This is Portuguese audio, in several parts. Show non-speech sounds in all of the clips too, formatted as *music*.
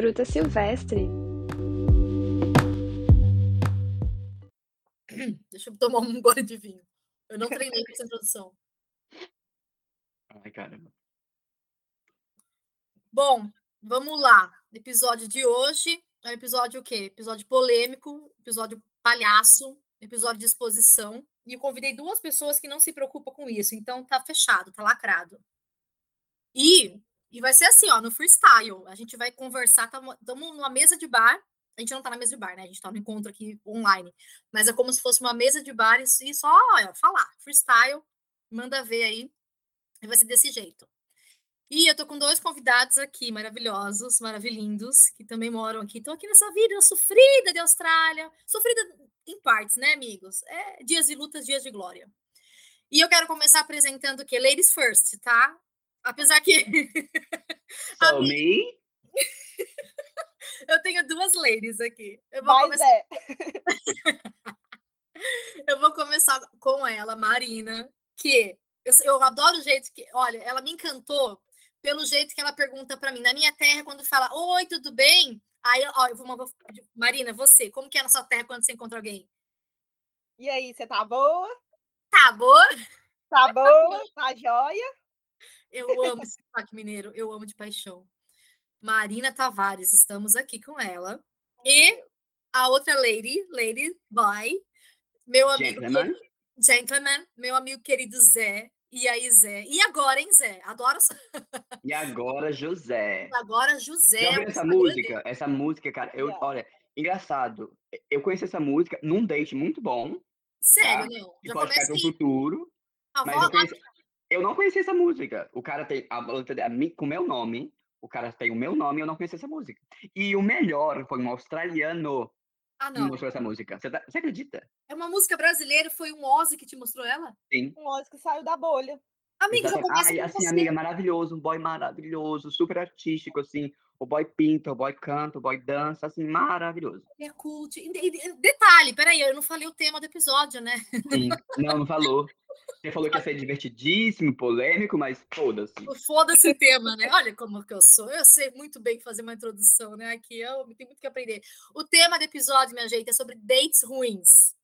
fruta silvestre. Deixa eu tomar um *laughs* gole de vinho. Eu não treinei com essa introdução. Ai, caramba. Bom, vamos lá. Episódio de hoje é um episódio o quê? Episódio polêmico, episódio palhaço, episódio de exposição. E eu convidei duas pessoas que não se preocupam com isso. Então tá fechado, tá lacrado. E, e vai ser assim, ó, no freestyle. A gente vai conversar, estamos numa mesa de bar. A gente não tá na mesa de bar, né? A gente tá no encontro aqui online. Mas é como se fosse uma mesa de bar e só ó, falar. Freestyle, manda ver aí. E vai ser desse jeito. E eu tô com dois convidados aqui maravilhosos, maravilhindos, que também moram aqui. Estão aqui nessa vida sofrida de Austrália. Sofrida em partes, né, amigos? É dias de lutas, dias de glória. E eu quero começar apresentando o quê? Ladies first, tá? Apesar que. *laughs* So me? eu tenho duas ladies aqui. Eu vou Mas começar... é. *laughs* eu vou começar com ela, Marina, que eu, eu adoro o jeito que. Olha, ela me encantou pelo jeito que ela pergunta para mim. Na minha terra, quando fala oi, tudo bem? Aí, ó, eu vou, vou, Marina, você, como que é na sua terra quando você encontra alguém? E aí, você tá boa? Tá boa? Tá boa? Tá joia? Eu amo esse sotaque mineiro, eu amo de paixão. Marina Tavares, estamos aqui com ela. E a outra lady, lady boy, meu amigo. Gentleman. Gentleman, meu amigo querido Zé. E aí, Zé? E agora, hein, Zé? Adoro. *laughs* E agora, José. E agora, José. Já essa música? Essa música, cara, eu, olha, engraçado. Eu conheci essa música num date muito bom. Sério, tá? não? Já pode ficar no futuro. A mas eu, conheci, eu, não conheci essa música. O cara tem a, a, com o meu nome. O cara tem o meu nome e eu não conheci essa música. E o melhor foi um australiano ah, não. me mostrou essa música. Você, tá, você, acredita? É uma música brasileira, foi um Ozzy que te mostrou ela? Sim. Um Ozzy que saiu da bolha. Amiga, já começa Ai, assim, você. amiga, maravilhoso, um boy maravilhoso, super artístico, assim. O boy pinta, o boy canta, o boy dança, assim, maravilhoso. É cult. Detalhe, peraí, eu não falei o tema do episódio, né? Sim, não, não falou. Você falou que ia ser divertidíssimo, polêmico, mas foda-se. Foda-se o tema, né? Olha como que eu sou. Eu sei muito bem fazer uma introdução, né? Aqui eu tenho muito que aprender. O tema do episódio, minha gente, é sobre dates ruins.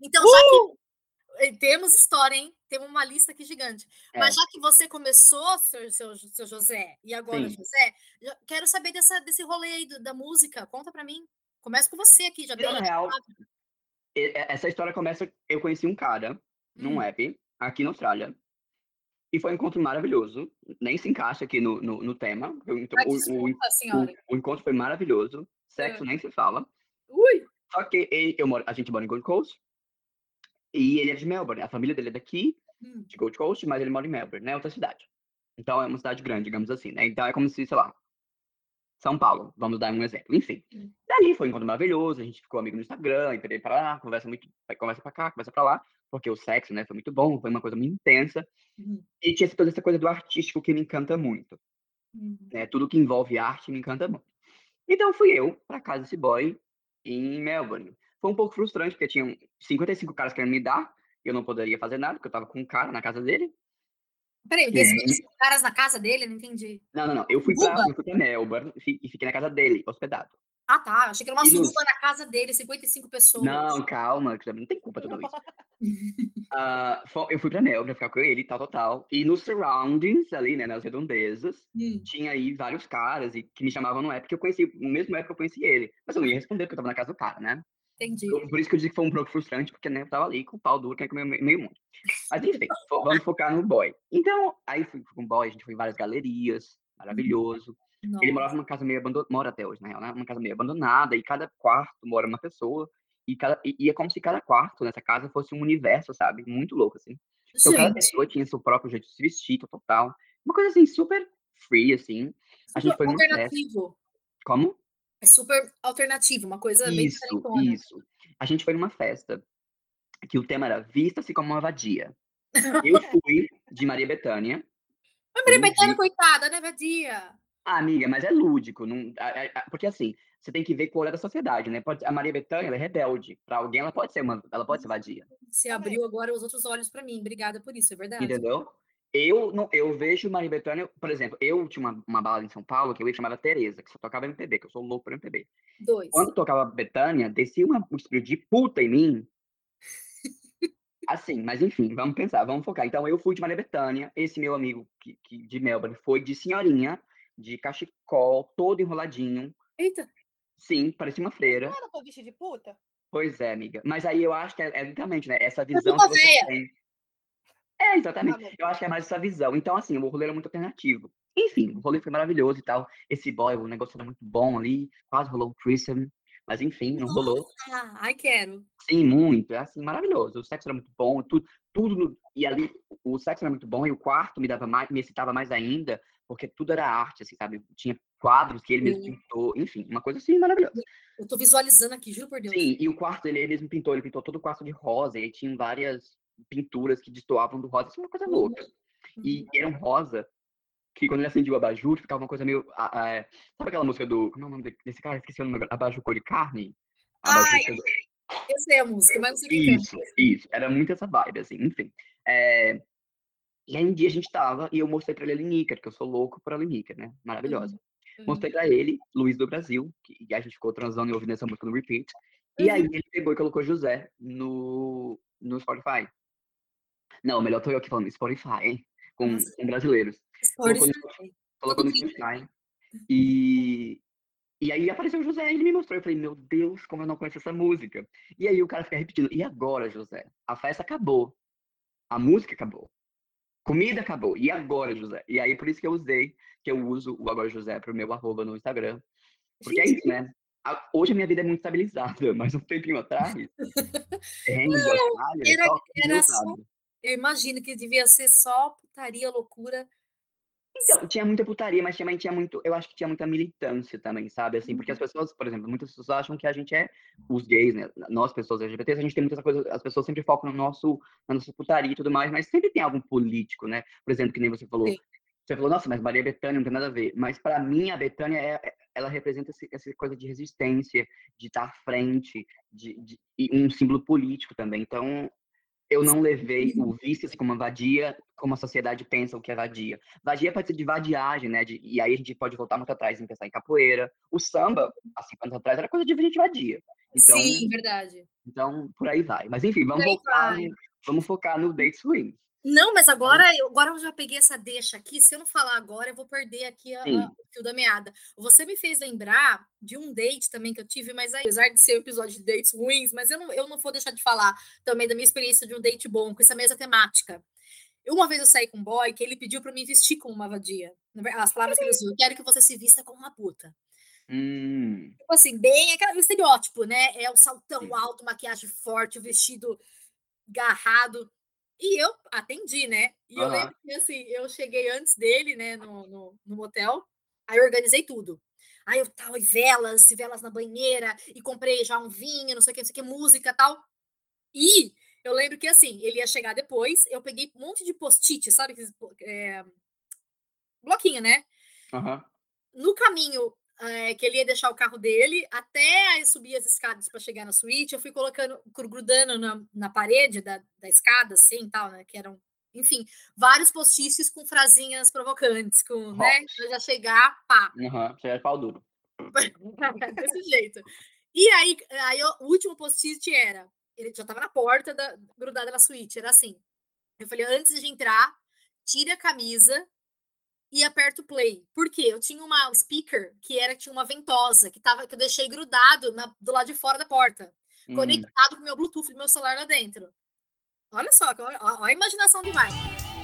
Então, uh! já que eh, temos história, hein? Temos uma lista aqui gigante. É. Mas já que você começou, seu, seu, seu José, e agora Sim. José, quero saber dessa, desse rolê aí da música. Conta para mim. Começa com você aqui, já Na real, essa história começa. Eu conheci um cara num hum. app aqui na Austrália. E foi um encontro maravilhoso. Nem se encaixa aqui no, no, no tema. Então, o, desculpa, o, o, o, encontro foi maravilhoso. Sexo é. nem se fala. Ui! Só que eu moro, a gente mora em Gold Coast. E ele é de Melbourne. A família dele é daqui, hum. de Gold Coast, mas ele mora em Melbourne, né? Outra cidade. Então é uma cidade grande, digamos assim, né? Então é como se, sei lá, São Paulo, vamos dar um exemplo. Enfim. Hum. Dali foi um encontro maravilhoso, a gente ficou amigo no Instagram, e para lá, conversa muito, conversa para cá, conversa para lá porque o sexo, né, foi muito bom, foi uma coisa muito intensa. Uhum. E tinha toda essa coisa do artístico que me encanta muito. Uhum. Né? Tudo que envolve arte me encanta muito. Então fui eu para casa desse boy em Melbourne. Foi um pouco frustrante, porque tinham 55 caras querendo me dar, e eu não poderia fazer nada, porque eu tava com um cara na casa dele. Peraí, desses é... caras na casa dele? Não entendi. Não, não, não. Eu fui para pra, pra Melbourne e fiquei na casa dele, hospedado. Ah, tá. Eu achei que era uma suruba na casa dele, 55 pessoas. Não, calma, não tem culpa tudo isso. *laughs* uh, eu fui pra Melbourne ficar com ele, tal, tal, tal. E nos surroundings, ali, né, nas redondezas, hum. tinha aí vários caras e, que me chamavam no app, que eu conheci, no mesmo app que eu conheci ele. Mas eu não ia responder, porque eu tava na casa do cara, né? Entendi. Eu, por isso que eu disse que foi um pouco frustrante, porque né, eu tava ali com o pau duro, que é comer meio mundo. Mas enfim, *laughs* vamos focar no boy. Então, aí fui com o boy, a gente foi em várias galerias, maravilhoso. Nossa. Ele morava numa casa meio abandonada, mora até hoje, na real, né? Uma casa meio abandonada, e cada quarto mora uma pessoa, e, cada, e, e é como se cada quarto nessa casa fosse um universo, sabe? Muito louco, assim. Então, cada pessoa tinha seu próprio jeito de se vestir, total, tal. Uma coisa, assim, super free, assim. Super a gente foi alternativo. Como? É super alternativo, uma coisa isso, bem Isso, A gente foi numa festa que o tema era Vista-se como uma vadia. Eu *laughs* fui de Maria Bethânia. Maria Bethânia, coitada, né, vadia? Ah, amiga, mas é lúdico, não, porque assim, você tem que ver qual é da sociedade, né? Pode, a Maria Bethânia, ela é rebelde. Para alguém, ela pode ser uma, ela pode ser vadia. Se abriu agora os outros olhos para mim. Obrigada por isso, é verdade. Entendeu? Eu, não, eu vejo Maria Bethânia, por exemplo, eu tinha uma, uma balada em São Paulo que eu ia chamava Tereza, que só tocava MPB, que eu sou louco por MPB. Dois. Quando tocava Betânia, descia uma, um espírito de puta em mim. *laughs* Assim, mas enfim, vamos pensar, vamos focar. Então, eu fui de Maria Bethânia, esse meu amigo que, que, de Melbourne foi de senhorinha, de cachecol, todo enroladinho. Eita! Sim, parecia uma freira. Não era pra vestir de puta? Pois é, amiga. Mas aí eu acho que é, é literalmente, né? Essa visão que você tem. É, exatamente. Tá. Eu acho que é mais essa visão. Então, assim, o rolê era muito alternativo. Enfim, o rolê foi maravilhoso e tal. Esse boy, o negócio era muito bom ali. Quase rolou um threesome. Mas enfim, não rolou. Ah, ai, quero. Sim, muito. É assim, maravilhoso. O sexo era muito bom, tudo, tudo. E ali, o sexo era muito bom e o quarto me dava mais, me excitava mais ainda, porque tudo era arte, assim, sabe? Tinha quadros que ele mesmo Sim. pintou, enfim, uma coisa assim maravilhosa. Eu tô visualizando aqui, juro por Deus. Sim, e o quarto ele, ele mesmo pintou, ele pintou todo o quarto de rosa, e tinha várias pinturas que destoavam do rosa, isso é uma coisa Uhum. louca. E era um rosa que quando ele acendia o abajur, ficava uma coisa meio. ah, ah, é, sabe aquela música do. Como é o nome de- desse cara? Esqueci o nome. Abajur cor de carne? Abajur Ai, cor de- Eu sei a música, mas não sei quem canta. Isso, isso. Era muito essa vibe, assim, enfim. É, E aí um dia a gente tava e eu mostrei pra ele a Lineker, que eu sou louco por a Lineker, né? Maravilhosa. Uhum. Mostrei pra ele, Luiz do Brasil, que e a gente ficou transando e ouvindo essa música no repeat. E aí Uhum. ele pegou e colocou José no, no Spotify. Não, melhor tô eu aqui falando Spotify? Com, com brasileiros. Spotify. colocou no Spotify. E, e aí apareceu o José e ele me mostrou. Eu falei, meu Deus, como eu não conheço essa música. E aí o cara fica repetindo, e agora, José? A festa acabou. A música acabou. Comida acabou. E agora, José? E aí por isso que eu usei, que eu uso o Agora José pro meu arroba no Instagram. Porque é Gente, isso, né? Hoje a minha vida é muito estabilizada, *laughs* mas um tempinho atrás, *laughs* de Austrália, era- só era só-. Eu imagino que devia ser só putaria, loucura. Então, tinha muita putaria, mas também tinha muito, eu acho que tinha muita militância também, sabe? Assim, porque as Uhum. pessoas, por exemplo, muitas pessoas acham que a gente é os gays, né? Nós, pessoas LGBTs, a gente tem muitas coisas, as pessoas sempre focam no nosso, na nossa putaria e tudo mais, mas sempre tem algum político, né? Por exemplo, que nem você falou. Sim. Você falou, nossa, mas Maria Bethânia não tem nada a ver. Mas para mim, a Bethânia, é, é- ela representa essa coisa de resistência, de estar à frente, de, de- e um símbolo político também. Então, eu não levei o vício como vadia, como a sociedade pensa o que é vadia. Vadia pode ser de vadiagem, né? de- e aí a gente pode voltar muito atrás em pensar em capoeira. O samba, há 50 anos atrás, era coisa de gente vadia. Então, Sim, verdade. então por aí vai. Mas enfim, vamos vai. no, vamos focar no Date Swing. Não, mas agora eu, agora eu já peguei essa deixa aqui. Se eu não falar agora, eu vou perder aqui a, a- o fio da meada. Você me fez lembrar de um date também que eu tive, mas aí, apesar de ser um episódio de dates ruins, mas eu não, eu não vou deixar de falar também da minha experiência de um date bom com essa mesma temática. Uma vez eu saí com um boy que ele pediu para me vestir como uma vadia. As palavras que ele usou, eu quero que você se vista como uma puta. Hum, Tipo assim, bem aquele estereótipo, né? É o saltão Sim. alto, maquiagem forte, o vestido garrado. E eu atendi, né? E eu Aham. lembro que assim, eu cheguei antes dele, né, no, no, no motel, aí eu organizei tudo. Aí eu tal, e velas, e velas na banheira, e comprei já um vinho, não sei o que, não sei o que, música tal. E eu lembro que assim, ele ia chegar depois, eu peguei um monte de post-it, sabe? é, bloquinho, né? aham. no caminho eh, que ele ia deixar o carro dele, até subir as escadas para chegar na suíte, eu fui colocando, gru- grudando na, na parede da, da escada, assim, tal, né? Que eram, enfim, vários post-its com frasinhas provocantes, com, né? Pra já chegar, pá, Aham. Você é pau duro. *laughs* desse jeito. E aí, aí o último post-it era, ele já estava na porta da, grudada na suíte, era assim. Eu falei, antes de entrar, tire a camisa e aperta o play. Por quê? Eu tinha uma speaker que era tinha uma ventosa que tava que eu deixei grudado na- do lado de fora da porta, Hum, conectado com o meu Bluetooth do meu celular lá dentro. Olha só, olha, olha a imaginação demais.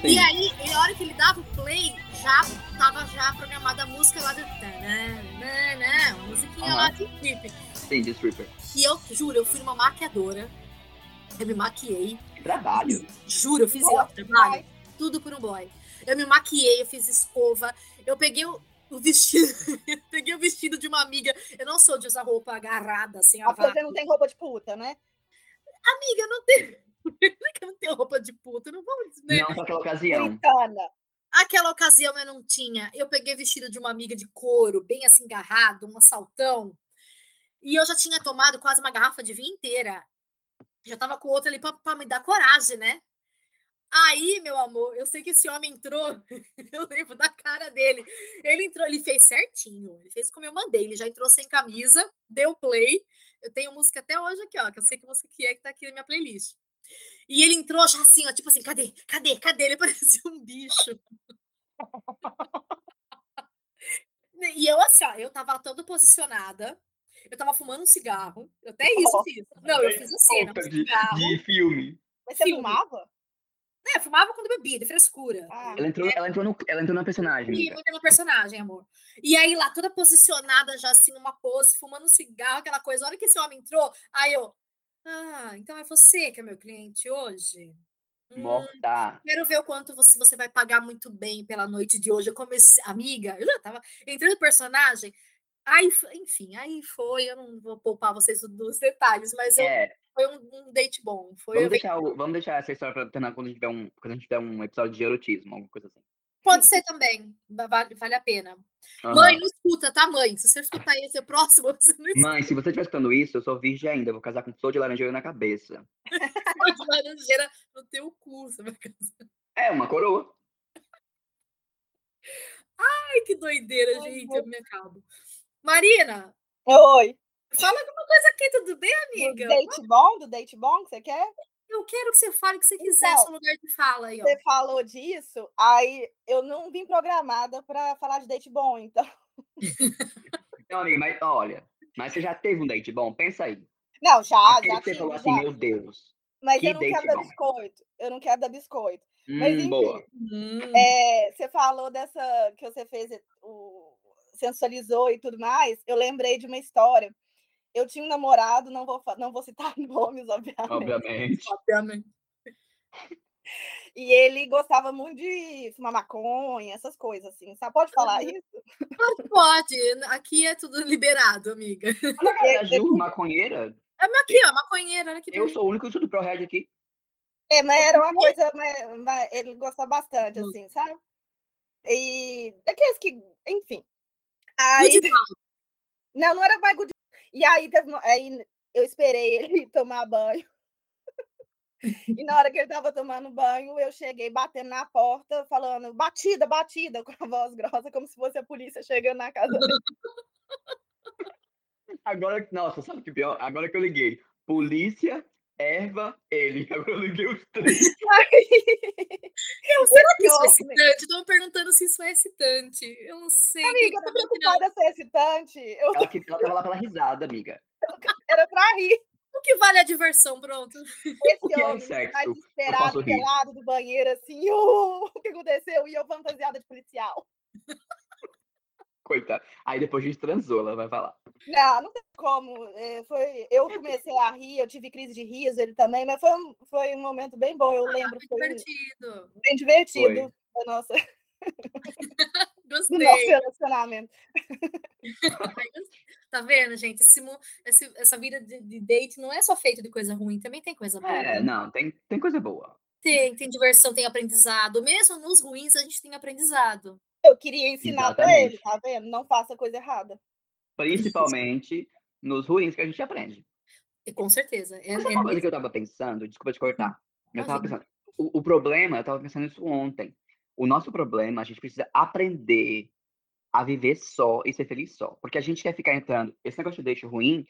E sim. aí, e a hora que ele dava o play, já tava já programada a música lá do tananana, uma musiquinha lá de clipe. Sim, de stripper. E eu juro, eu fui numa maquiadora, eu me maquiei, Que trabalho. juro, eu fiz esse trabalho, tudo por um boy. Eu me maquiei, eu fiz escova, eu peguei o, o vestido, eu *laughs* peguei o vestido de uma amiga. Eu não sou de usar roupa agarrada, assim, a Você não tem roupa de puta, né? Amiga, eu não é que *laughs* eu não tenho roupa de puta, não vamos, né? Não para aquela ocasião. Puritana. Aquela ocasião eu não tinha. Eu peguei vestido de uma amiga de couro, bem assim, agarrado, um saltão. E eu já tinha tomado quase uma garrafa de vinho inteira. Já tava com outra ali para me dar coragem, né? Aí, meu amor, eu sei que esse homem entrou, *laughs* eu lembro da cara dele. Ele entrou, ele fez certinho, ele fez como eu mandei, ele já entrou sem camisa, deu play. Eu tenho música até hoje aqui, ó, que eu sei que música que é que tá aqui na minha playlist. E ele entrou já assim, ó, tipo assim, cadê? Cadê? Cadê? Ele *laughs* parecia um bicho. e eu assim, ó, eu tava toda posicionada, eu tava fumando um cigarro, até isso fiz. Não, eu fiz a cena. Um de, de filme. Mas você filme. Fumava? É, fumava quando bebia, de frescura. Ah, ela, entrou, ela, entrou no, ela entrou na personagem. Sim, entrou no personagem, amor. E aí lá, toda posicionada já assim, numa pose, fumando um cigarro, aquela coisa. A hora que esse homem entrou, aí eu. Ah, então é você que é meu cliente hoje? Morta. Hum, quero ver o quanto você, você vai pagar muito bem pela noite de hoje. Eu comecei, amiga, eu já tava entrando no personagem. Aí, enfim, aí foi. Eu não vou poupar vocês dos detalhes, mas eu, é foi um, um date bom. Foi vamos, deixar o, vamos deixar essa história para terminar quando a gente tiver um, quando a gente tiver um episódio de erotismo, alguma coisa assim. Pode ser também. Vale, vale a pena. Uhum. Mãe, não escuta, tá, mãe? Se você escutar esse é próximo, *laughs* você não escuta. Mãe, se você estiver escutando isso, eu sou virgem ainda. vou casar com flor de laranjeira na cabeça. *laughs* flor de laranjeira no teu cu, você vai casar. É, uma coroa. Ai, que doideira, Ai, gente. Eu me acabo. Marina. Oi. Fala alguma coisa aqui, tudo bem, amiga? Do date bom? Do date bom que você quer? Eu quero que você fale o que você quiser, então, seu lugar de fala aí, ó. Você falou disso, aí eu não vim programada para falar de date bom, então. Então, amiga, mas olha, mas você já teve um date bom? Pensa aí. Não, já, Aquele já. Você falou assim, meu Deus. Mas eu não quero dar biscoito. Eu não quero dar biscoito. Hum, mas enfim, boa. É, você falou dessa que você fez o sensualizou e tudo mais. Eu lembrei de uma história eu tinha um namorado, não vou, não vou citar *laughs* nomes, obviamente. Obviamente. Obviamente. *laughs* E ele gostava muito de fumar maconha, essas coisas, assim. Sabe? Pode falar isso? pode. Aqui é tudo liberado, amiga. É a Ju, maconheira? É aqui, ó, maconheira. Aqui eu sou o único que estudo ProRed aqui. É, mas era uma coisa... Mas, mas ele gosta bastante, assim, sabe? E daqueles que... Enfim. Aí... *laughs* Não, não era mais good e aí, aí eu esperei ele *laughs* tomar banho. E na hora que ele estava tomando banho, eu cheguei batendo na porta, falando batida, batida, *laughs* com a voz grossa, como se fosse a polícia chegando na casa dele. Agora, nossa, sabe o que pior? Agora que eu liguei, polícia, erva, ele. *laughs* Agora eu liguei os três. *laughs* eu, será que isso é excitante? Estou perguntando se isso é excitante. Eu não sei. Amiga, eu tô preocupada se é excitante. Eu... Ela, ela tava lá pela risada, amiga. *laughs* Era pra rir. O que vale a diversão, pronto? Esse o que é homem é sexo? mais desesperado, pelado do banheiro, assim, oh, o que aconteceu? E eu fantasiada de policial. Coitada. Aí depois a gente transou, ela vai falar. Não, não tem como. É, foi, eu *laughs* comecei a rir, eu tive crise de riso, ele também, mas foi um, foi um momento bem bom, eu ah, lembro. Bem foi divertido. Bem divertido. Foi. Nossa. Gostei. *laughs* *laughs* Do nosso relacionamento. tá vendo, gente? Esse, esse, essa vida de, de, date não é só feita de coisa ruim, também tem coisa boa. É, não, tem, tem coisa boa. Tem, tem diversão, tem aprendizado. Mesmo nos ruins, a gente tem aprendizado. Eu queria ensinar para ele, tá vendo? Não faça coisa errada. Principalmente nos ruins que a gente aprende. Com certeza. É, Mas é uma coisa que eu tava pensando, desculpa te cortar. Eu tava pensando, o, o problema, eu tava pensando isso ontem. O nosso problema, a gente precisa aprender a viver só e ser feliz só. Porque a gente quer ficar entrando. Esse negócio de deixo ruim,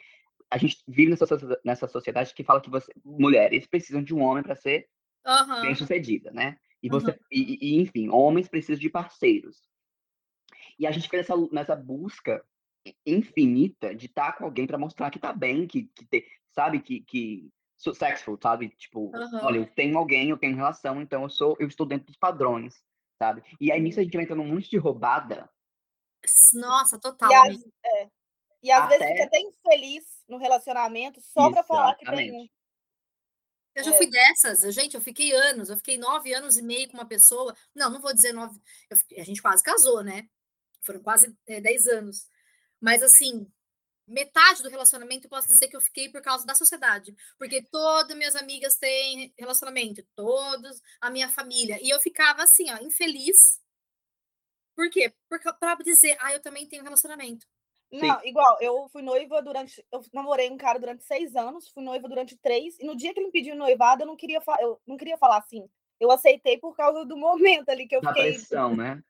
a gente vive nessa, nessa sociedade que fala que você, mulheres precisam de um homem para ser uhum. bem sucedida, né? E você, uhum. e, e, enfim, homens precisam de parceiros. E a gente fica nessa, nessa busca infinita de estar tá com alguém para mostrar que tá bem, que, que te, sabe, que, que successful, sabe? Tipo, uhum. olha, eu tenho alguém, eu tenho relação, então eu sou, eu estou dentro dos padrões, sabe? E aí nisso a gente vai entrando num monte de roubada. Nossa, total. E, as, é, e às Até... vezes fica até infeliz no relacionamento só para falar que tem um. Eu já é. fui dessas, gente, eu fiquei anos, eu fiquei nove anos e meio com uma pessoa. Não, não vou dizer nove. Fiquei, a gente quase casou, né? Foram quase é, dez anos. Mas assim, metade do relacionamento eu posso dizer que eu fiquei por causa da sociedade. Porque todas minhas amigas têm relacionamento, todos a minha família. E eu ficava assim, ó, infeliz. Por quê? Para dizer, ah, eu também tenho relacionamento. Não, Sim. igual, eu fui noiva durante. Eu namorei um cara durante seis anos, fui noiva durante três, e no dia que ele me pediu noivado, eu não queria, eu não queria falar assim. eu aceitei por causa do momento ali que eu Na fiquei. pressão, né?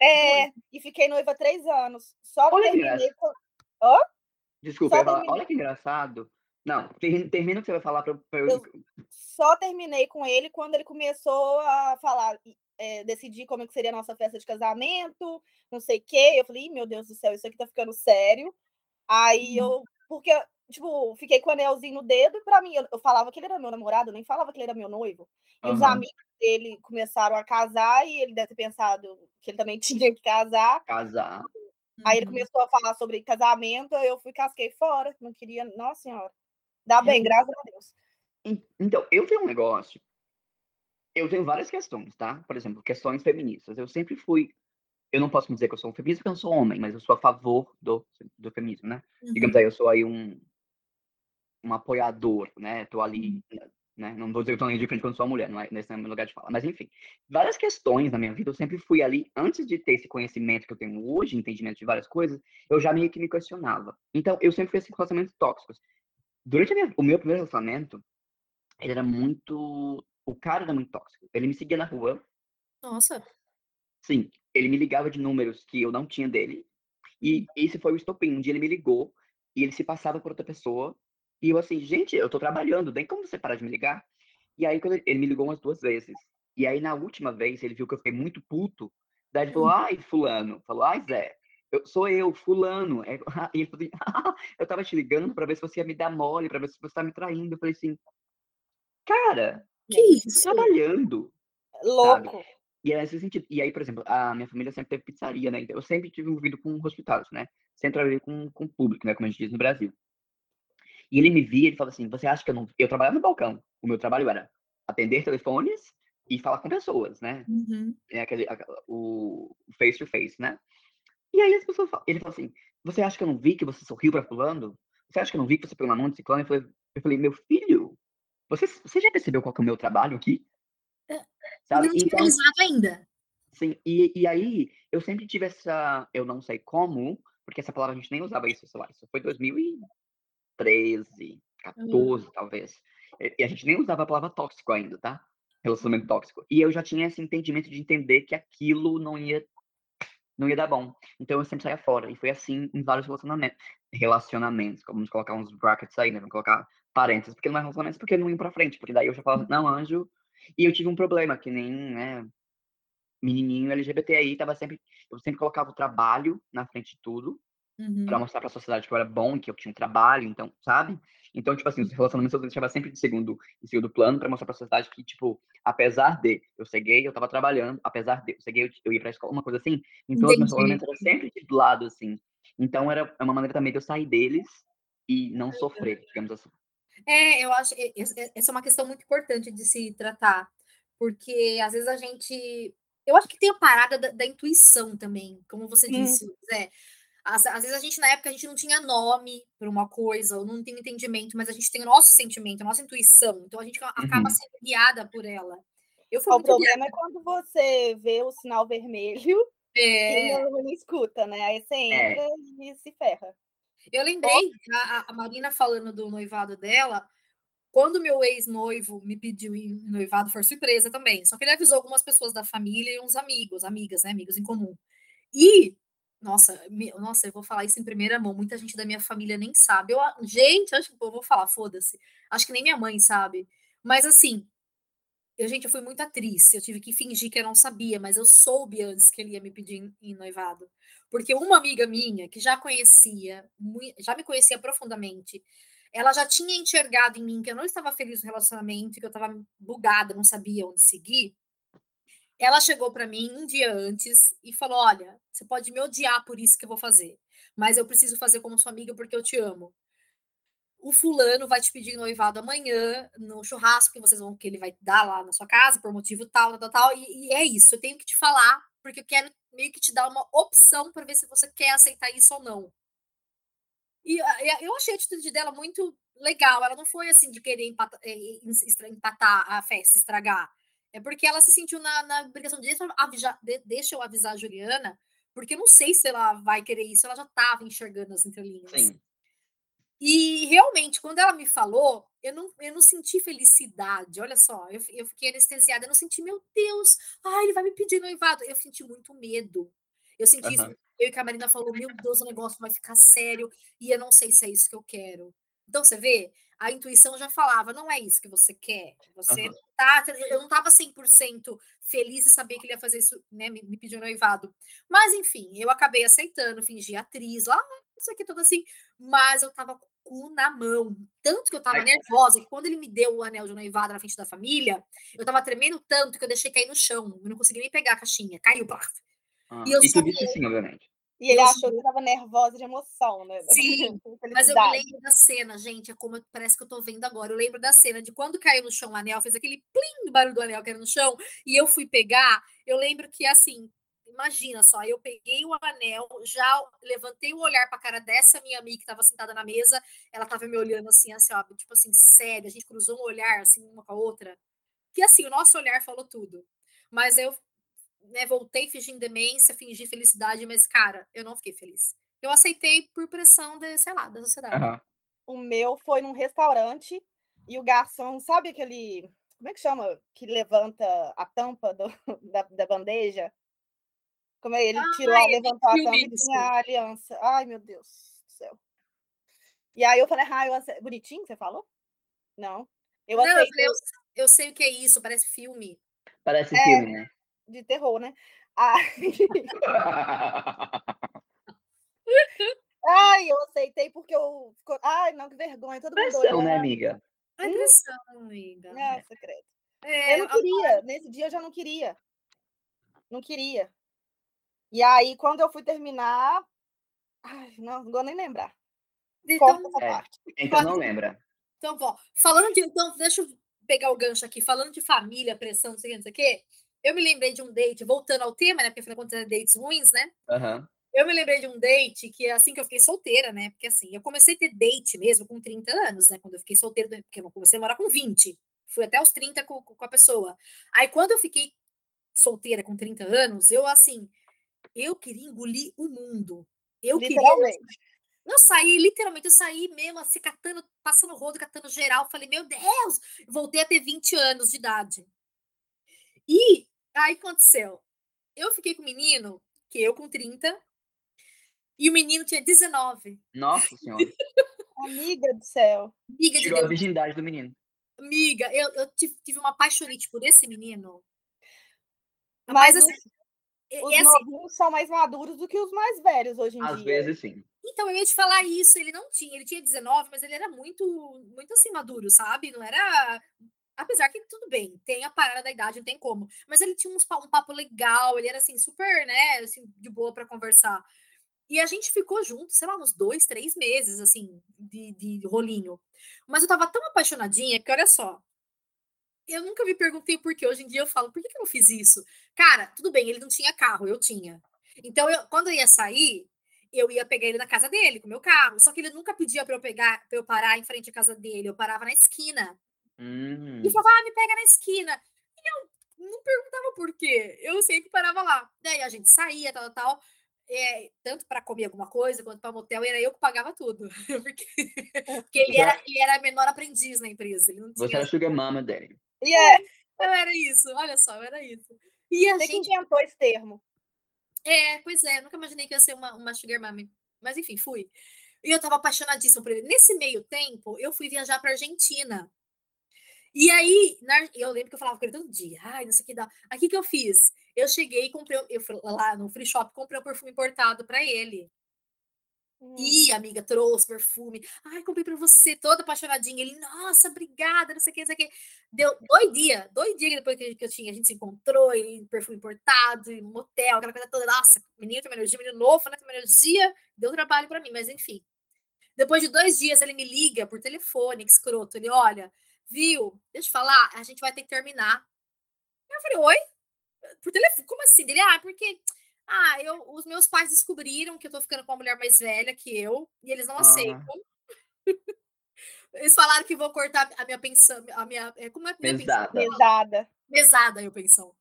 É, e fiquei noiva três anos. Só Olha terminei com. Hã? Desculpa, Só eu ia falar, terminei- olha que engraçado. Não, ter- termina o que você vai falar pra, pra eu. Eu- Só terminei com ele quando ele começou a falar, é, decidir como é que seria a nossa festa de casamento, não sei o quê. Eu falei, "Ih, meu Deus do céu, isso aqui tá ficando sério. Aí eu, porque, tipo, fiquei com o anelzinho no dedo, pra mim, eu, eu falava que ele era meu namorado, eu nem falava que ele era meu noivo. E os Aham. amigos dele começaram a casar e ele deve ter pensado que ele também *laughs* tinha que casar. Casar. Aí ele Uhum. começou a falar sobre casamento, eu fui casquei fora, não queria, nossa senhora. Dá bem, graças a Deus. En- Então, eu tenho um negócio. Eu tenho várias questões, tá? Por exemplo, questões feministas. Eu sempre fui. Eu não posso me dizer que eu sou um feminista porque eu não sou homem, mas eu sou a favor do, do feminismo, né? Digamos Uhum. aí, eu sou aí um, um apoiador, né? Tô ali, né? Não vou dizer que eu tô ali de frente quando sou uma mulher, não é, nesse é meu lugar de fala. Mas enfim, várias questões na minha vida, eu sempre fui ali, antes de ter esse conhecimento que eu tenho hoje, entendimento de várias coisas, eu já meio que me questionava. Então, eu sempre fui assim, relacionamentos tóxicos. Durante minha- o meu primeiro relacionamento, ele era muito. O cara era muito tóxico. Ele me seguia na rua, Nossa. sim, ele me ligava de números que eu não tinha dele. E esse foi o estopim. Um dia ele me ligou e ele se passava por outra pessoa. E eu assim, gente, eu tô trabalhando, tem como você parar de me ligar? E aí quando ele, ele me ligou umas duas vezes. E aí na última vez ele viu que eu fiquei muito puto. Daí ele falou, ai, fulano. Falou, ai, Zé, eu, sou eu, fulano. É, *laughs* E ele falou assim, "Ah, *laughs* eu tava te ligando pra ver se você ia me dar mole, pra ver se você tá me traindo. Eu falei assim, cara, Que isso? trabalhando. Louco. E é nesse sentido. E aí, por exemplo, a minha família sempre teve pizzaria, né? Então, eu sempre tive envolvido com hospitais, né? Sempre trabalhei com, com público, né? Como a gente diz no Brasil. E ele me via, ele falava assim, você acha que eu não... Eu trabalhava no balcão. O meu trabalho era atender telefones e falar com pessoas, né? Uhum. É aquele, o face to face, né? E aí as pessoas falam, ele falou assim, você acha que eu não vi que você sorriu pra fulano? Você acha que eu não vi que você pegou na mão de ciclano? Eu falei, eu falei, meu filho, você, você já percebeu qual que é o meu trabalho aqui? É, Sabe? não Então, ainda. Sim, e, e aí eu sempre tive essa, eu não sei como, porque essa palavra a gente nem usava isso, sei lá, isso foi 2013, 14 talvez. E, e a gente nem usava a palavra tóxico ainda, tá? Relacionamento tóxico. E eu já tinha esse entendimento de entender que aquilo não ia não ia dar bom. Então eu sempre saía fora. E foi assim em vários relacionamentos. Relacionamentos, vamos colocar uns brackets aí, né? Vamos colocar parênteses, porque não é relacionamentos, porque não iam pra frente. Porque daí eu já falava, não, anjo. E eu tive um problema, que nem, né? Menininho LGBTI, tava sempre. Eu sempre colocava o trabalho na frente de tudo, Uhum. pra mostrar pra sociedade que eu era bom, que eu tinha um trabalho, então, sabe? Então, tipo assim, os relacionamentos eu deixava sempre de segundo, em segundo plano, pra mostrar pra sociedade que, tipo, apesar de eu ser gay, eu tava trabalhando, apesar de eu ser gay, eu, eu ia pra escola, uma coisa assim. Então, os meus relacionamentos eram sempre de lado, assim. Então, era uma maneira também de eu sair deles e não sofrer, digamos assim. É, eu acho es- essa é uma questão muito importante de se tratar, porque às vezes a gente. Eu acho que tem a parada da, da intuição também, como você Sim. disse, Zé. Às, às vezes a gente, na época, a gente não tinha nome para uma coisa, ou não tem entendimento, mas a gente tem o nosso sentimento, a nossa intuição, então a gente acaba Uhum. sendo guiada por ela. Eu fui O problema é quando você vê o sinal vermelho É, e não, não escuta, né? Aí você entra e se ferra. Eu lembrei, a, a- Marina falando do noivado dela, quando meu ex-noivo me pediu em noivado, foi surpresa também. Só que ele avisou algumas pessoas da família e uns amigos, amigas, né? Amigos em comum. E, nossa, me- nossa, eu vou falar isso em primeira mão. Muita gente da minha família nem sabe. Eu, gente, acho que eu vou falar, foda-se. Acho que nem minha mãe sabe. Mas assim, eu, gente, eu fui muito atriz. Eu tive que fingir que eu não sabia, mas eu soube antes que ele ia me pedir em, noivado. Porque uma amiga minha, que já conhecia, já me conhecia profundamente, ela já tinha enxergado em mim que eu não estava feliz no relacionamento, que eu estava bugada, não sabia onde seguir. Ela chegou para mim um dia antes e falou: Olha, você pode me odiar por isso que eu vou fazer, mas eu preciso fazer como sua amiga porque eu te amo. O fulano vai te pedir noivado amanhã no churrasco que vocês vão que ele vai dar lá na sua casa por motivo tal, tal, tal. E, e é isso. Eu tenho que te falar porque eu quero meio que te dar uma opção para ver se você quer aceitar isso ou não. E a- e a- eu achei a atitude dela muito legal. Ela não foi assim de querer empata- eh, em- estra- empatar a festa, estragar. É porque ela se sentiu na, na obrigação de deixa, deixa eu avisar a Juliana, porque eu não sei se ela vai querer isso. Ela já estava enxergando as entrelinhas. Sim. E realmente, quando ela me falou, eu não, eu não senti felicidade. Olha só, eu, eu fiquei anestesiada, eu não senti, meu Deus, ai, ele vai me pedir noivado. Eu senti muito medo. Eu senti uhum. isso. Eu e a Marina falou, meu Deus, o negócio vai ficar sério e eu não sei se é isso que eu quero. Então, você vê, a intuição já falava, não é isso que você quer. Você uhum. tá, eu não estava 100% feliz de saber que ele ia fazer isso, né, me, me pediu noivado. Mas enfim, eu acabei aceitando, fingi atriz lá, isso aqui tudo assim, mas eu tava cu na mão. Tanto que eu tava nervosa, que quando ele me deu o anel de noivado na frente da família, eu tava tremendo tanto que eu deixei cair no chão. Eu não consegui nem pegar a caixinha. Caiu, pá. Ah, e eu e disse sim, obviamente. E ele eu achou que estava nervosa de emoção, né? Sim, *laughs* mas eu me lembro da cena, gente, é como parece que eu tô vendo agora. Eu lembro da cena de quando caiu no chão o anel, fez aquele plim barulho do anel que era no chão, e eu fui pegar. Eu lembro que assim, imagina só, eu peguei o anel, já levantei o olhar para a cara dessa minha amiga que estava sentada na mesa, ela estava me olhando assim, assim, ó, tipo assim, sério, a gente cruzou um olhar assim uma com a outra. Que assim, o nosso olhar falou tudo. Mas eu né, voltei fingindo demência, fingi felicidade, mas, cara, eu não fiquei feliz. Eu aceitei por pressão de, sei lá, da sociedade. Uhum. O meu foi num restaurante e o garçom, sabe aquele. Como é que chama? Que levanta a tampa do, *laughs* da, da bandeja? Como é? Ele tirou, Ai, levantou a tampa e tinha a aliança. Ai, meu Deus do céu. E aí eu falei, ah, eu ace... bonitinho, você falou? Não. Eu, não, eu, eu, sei o que é isso, parece filme. Parece é, filme, né? de terror, né? Ai, *laughs* eu aceitei porque eu. Ai, não, que vergonha. Todo mundo. Pressão, né, amiga? É pressão, amiga. É, secreto. É, eu não queria. Nesse dia eu já não queria. Não queria. E aí, quando eu fui terminar. Ai, não, não vou nem lembrar. Então, essa é, parte. então não lembra. Então, ó, falando de. Então, deixa eu pegar o gancho aqui. Falando de família, pressão, não sei o que, não sei o que. Eu me lembrei de um date, voltando ao tema, né? Porque afinal de contas é dates ruins, né? Uhum. Eu me lembrei de um date que assim que eu fiquei solteira, né? Porque assim, eu comecei a ter date mesmo com 30 anos, né? Quando eu fiquei solteira, porque eu comecei a morar com 20. Fui até os 30 com, com a pessoa. Aí quando eu fiquei solteira com 30 anos, eu assim, eu queria engolir o mundo. Eu queria. Eu saí, literalmente, eu saí mesmo, assim, catando, passando rodo, catando geral. Falei, meu Deus, voltei a ter 20 anos de idade. E aí aconteceu. Eu fiquei com o menino, que eu com 30, e o menino tinha 19. Nossa senhora. Amiga do céu. Amiga Tirou de a virgindade do menino. Amiga, eu, eu tive uma paixonite por esse menino. Mas, Mas assim, os assim, novinhos são mais maduros do que os mais velhos hoje em às dia. Às vezes sim. Então, eu ia te falar isso, ele não tinha, ele tinha 19, mas ele era muito, muito assim, maduro, sabe? Não era Apesar que tudo bem, tem a parada da idade, não tem como. Mas ele tinha uns, um papo legal, ele era assim, super, né, assim, de boa para conversar. E a gente ficou junto, sei lá, uns dois, três meses, assim, de, de rolinho. Mas eu tava tão apaixonadinha que, olha só, eu nunca me perguntei por que. Hoje em dia eu falo, por que, que eu não fiz isso? Cara, tudo bem, ele não tinha carro, eu tinha. Então, eu, quando eu ia sair, eu ia pegar ele na casa dele, com o meu carro. Só que ele nunca pedia para eu pegar, para eu parar em frente à casa dele. Eu parava na esquina. Hum. E falava, ah, me pega na esquina. E eu não perguntava por quê. Eu sempre parava lá. Daí a gente saía, tal, tal. É, tanto para comer alguma coisa quanto para motel, era eu que pagava tudo. *laughs* porque, porque ele, era, ele era menor aprendiz na empresa. Tinha... Você era sugar mama dele. Yeah. É, eu era isso, olha só, era isso. E a Você gente inventou esse termo. É, pois é, nunca imaginei que ia ser uma, uma sugar mama. Mas enfim, fui. E eu tava apaixonadíssima por ele. Nesse meio tempo, eu fui viajar para Argentina. E aí, na, eu lembro que eu falava com ele todo dia, ai, não sei o que dá. Aqui que eu fiz? Eu cheguei e comprei, eu fui lá no free shop, comprei um perfume importado para ele. Hum. E amiga trouxe perfume. Ai, comprei para você, toda apaixonadinha. Ele, nossa, obrigada, não sei o que, não sei o que. Deu dois dias, dois dias depois que, que eu tinha, a gente se encontrou, e perfume importado, e motel, aquela coisa toda. Nossa, menino tem uma energia, menino novo, né? Tem uma energia. Deu trabalho para mim, mas enfim. Depois de dois dias, ele me liga por telefone, que escroto. Ele, olha, viu? Deixa eu falar, a gente vai ter que terminar. Eu falei, oi? Por telefone, como assim? Ele, ah, porque ah, eu, os meus pais descobriram que eu tô ficando com uma mulher mais velha que eu, e eles não ah. aceitam. eles falaram que vou cortar a minha pensão, a minha. É, como é minha Mesada. pensão? Mesada. Mesada, eu pensão.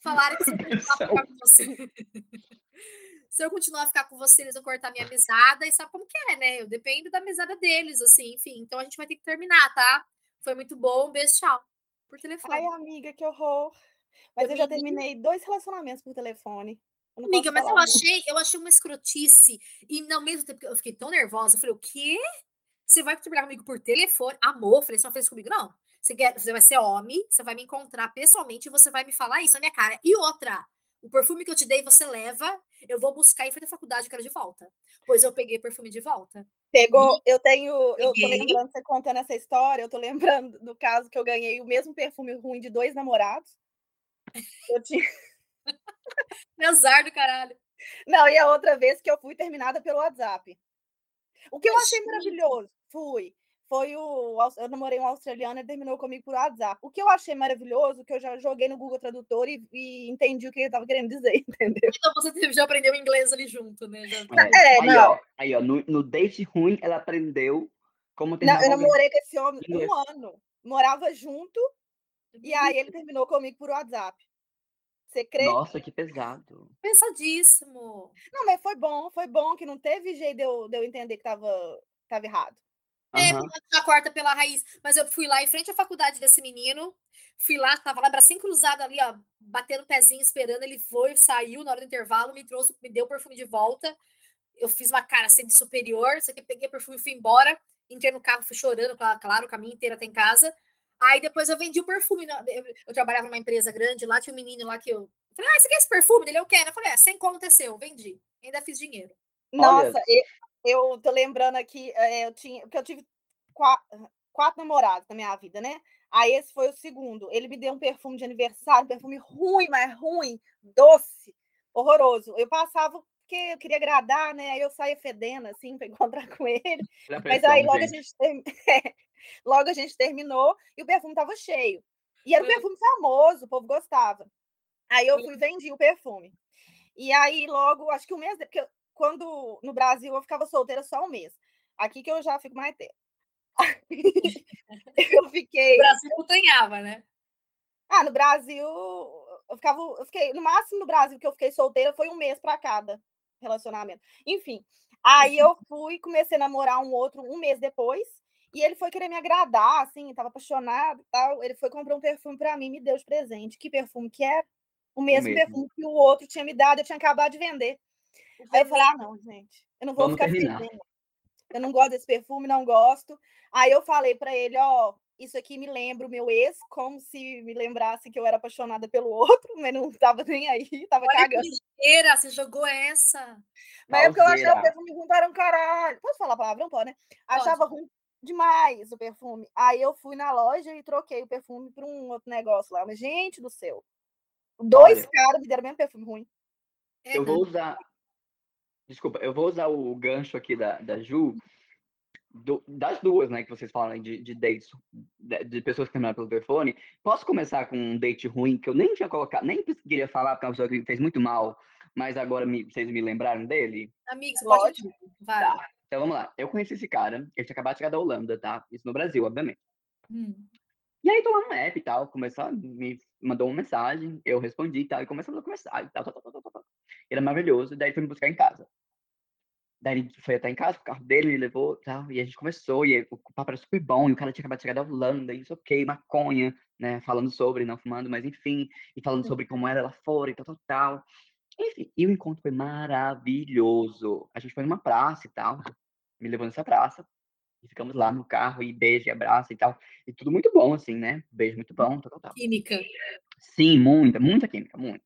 Falaram que você, você *laughs* Se eu continuar a ficar com você, eles vão cortar minha mesada, e sabe como que é, né? Eu dependo da mesada deles, assim, enfim. Então a gente vai ter que terminar, tá? Foi muito bom, um beijo, tchau. Por telefone. Ai, amiga, que horror. Mas eu, eu já terminei dois relacionamentos por telefone. Amiga, mas eu achei, eu achei uma escrotice. E ao mesmo tempo que eu fiquei tão nervosa, eu falei, o quê? Você vai trabalhar comigo por telefone? Amor, eu falei, você não fez comigo, não. Você, quer, você vai ser homem, você vai me encontrar pessoalmente e você vai me falar isso na minha cara. E outra, o perfume que eu te dei, você leva, eu vou buscar e foi da faculdade, eu quero de volta. Pois eu peguei perfume de volta. Pegou, eu tenho, eu tô lembrando, você contando essa história, eu tô lembrando do caso que eu ganhei o mesmo perfume ruim de dois namorados. Eu tinha. Azar do caralho. Não, e a outra vez que eu fui terminada pelo WhatsApp. O que eu achei maravilhoso, fui foi o. Eu namorei um australiano e terminou comigo por WhatsApp. O que eu achei maravilhoso, que eu já joguei no Google Tradutor e, e entendi o que ele estava querendo dizer, *laughs* entendeu? Então você já aprendeu inglês ali junto, né? Já... É, é aí, não. Ó, aí, ó, no, no date ruim, ela aprendeu como terminar. Não, eu namorei com esse homem inglês. um ano. Morava junto, e aí ele terminou comigo por WhatsApp. Você crê? Nossa, que pesado. Pesadíssimo. Não, mas foi bom, foi bom que não teve jeito de eu, de eu entender que estava tava errado. É, uhum. já corta pela raiz. Mas eu fui lá em frente à faculdade desse menino, fui lá, tava lá, bracinho cruzado ali, ó, batendo o pezinho, esperando. Ele foi, saiu na hora do intervalo, me trouxe, me deu o perfume de volta. Eu fiz uma cara assim de superior, isso aqui, peguei o perfume e fui embora. Entrei no carro, fui chorando, claro, o caminho inteiro até em casa. Aí depois eu vendi o perfume. Eu trabalhava numa empresa grande, lá tinha um menino lá que eu. Falei, ah, você quer esse perfume? Ele, eu quero. Eu falei, é, sem conta é seu, vendi. Ainda fiz dinheiro. Nossa, Olha eu tô lembrando aqui, é, eu tinha, que eu tive quatro, quatro namorados na minha vida, né? Aí esse foi o segundo. Ele me deu um perfume de aniversário, um perfume ruim, mas ruim, doce, horroroso. Eu passava porque eu queria agradar, né? Aí eu saía fedendo assim *laughs* para encontrar com ele. Mas aí logo gente. a gente term... *laughs* logo a gente terminou e o perfume estava cheio. E era um perfume famoso, o povo gostava. Aí eu fui vendi o perfume. E aí logo, acho que um mês, porque quando no Brasil eu ficava solteira só um mês. Aqui que eu já fico mais tempo. *laughs* eu fiquei. O Brasil putanhava, né? Ah, no Brasil, eu ficava. Eu fiquei, no máximo no Brasil que eu fiquei solteira foi um mês para cada relacionamento. Enfim. Aí eu *laughs* fui, comecei a namorar um outro um mês depois. E ele foi querer me agradar, assim, tava apaixonado e tal. Ele foi comprar um perfume para mim, me deu de presente. Que perfume que era? O mesmo, o mesmo, perfume que o outro tinha me dado, eu tinha acabado de vender. Aí eu falei, ah, não, gente, eu não vou Vamos ficar fedendo. Eu não gosto desse perfume, não gosto. Aí eu falei para ele, ó, isso aqui me lembra o meu ex, como se me lembrasse que eu era apaixonada pelo *laughs* outro, mas não tava nem aí, tava Olha cagando. Que você jogou essa. Mas é porque eu achava o perfume ruim para um caralho. Posso falar a palavra? Não pode, né? Achava Pode. ruim demais o perfume. Aí eu fui na loja e troquei o perfume por um outro negócio lá. Mas, gente do céu. Dois caras me deram o mesmo perfume ruim. É, eu vou usar, Desculpa, eu vou usar o gancho aqui da, da Ju, do, das duas, né, que vocês falam de, de dates, de, de, pessoas que terminaram pelo telefone. Posso começar com um date ruim que eu nem tinha colocado, nem queria falar, porque é uma pessoa que fez muito mal, mas agora me, vocês me lembraram dele? Amigos, pode. Vai. Tá. Então vamos lá. Eu conheci esse cara, ele tinha acabado de chegar da Holanda, tá? Isso no Brasil, obviamente. Hum. E aí tô lá no app e tal, começou, me mandou uma mensagem, eu respondi e tal, e começamos a conversar e tal, tal, tal, tal, tal. Ele é maravilhoso, daí foi me buscar em casa. Daí ele foi até em casa, o carro dele, ele levou tal, e a gente conversou, e o papo era super bom, e o cara tinha acabado de chegar da Holanda, e isso ok, maconha, né, falando sobre, não fumando, mas enfim, e falando sobre como era lá fora e tal, tal, tal. Enfim, e o encontro foi maravilhoso. A gente foi numa praça e tal, me levou nessa praça, e ficamos lá no carro, e beijo, e abraço e tal, e tudo muito bom, assim, né, beijo muito bom, tal, tal. Química. Sim, muita, muita química, muito.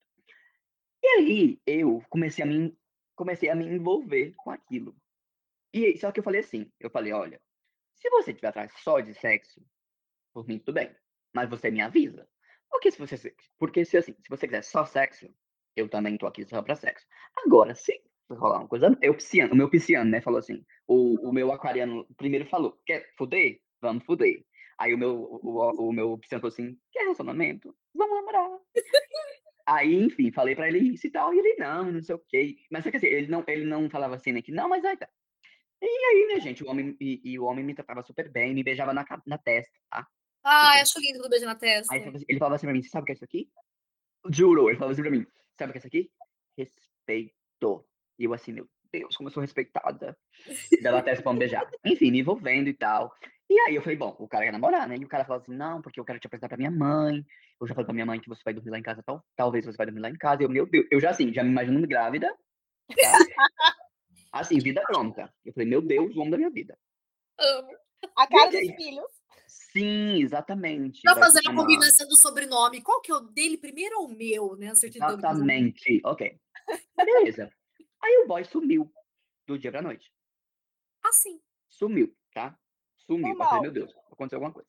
E aí, eu comecei a me comecei a me envolver com aquilo. E só que eu falei assim, eu falei, olha, se você estiver atrás só de sexo, por mim tudo bem, mas você me avisa. Porque se você, porque se assim, se você quiser só sexo, eu também tô aqui só para sexo. Agora, se rolar uma coisa, eu pisciano, o meu pisciano, né, falou assim, o, o meu aquariano primeiro falou, quer fuder? Vamos fuder. Aí o meu, o, o meu pisciano falou assim, quer relacionamento? Vamos namorar. Aí, enfim, falei pra ele isso e tal, e ele, não, não sei o quê. Mas, quer dizer, ele não, ele não falava assim, né, que não, mas aí tá. E aí, né, gente, o homem, e, e o homem me tratava super bem, me beijava na, na testa, tá? Ah, acho lindo do beijo na testa. Aí ele falava assim pra mim, sabe o que é isso aqui? Juro, ele falava assim pra mim, sabe o que é isso aqui? Respeito. E eu assim, meu Deus, como eu sou respeitada. Dela até pra me beijar. Enfim, me envolvendo e tal. E aí eu falei, bom, o cara quer namorar, né? E o cara falou assim, não, porque eu quero te apresentar pra minha mãe. Eu já falei pra minha mãe que você vai dormir lá em casa, tal, talvez você vai dormir lá em casa. E eu, meu Deus, eu já assim, já me imaginando grávida. Tá? assim, vida pronta. Eu falei, meu Deus, o homem da minha vida. Amo. A cara dos filhos. Sim, exatamente. Pra fazer a combinação do sobrenome, qual que é o dele primeiro ou o meu, né? Exatamente. Ok. Beleza. Aí o boy sumiu do dia pra noite. Assim. Sumiu, tá? Sumiu. Eu falei, meu Deus, aconteceu alguma coisa.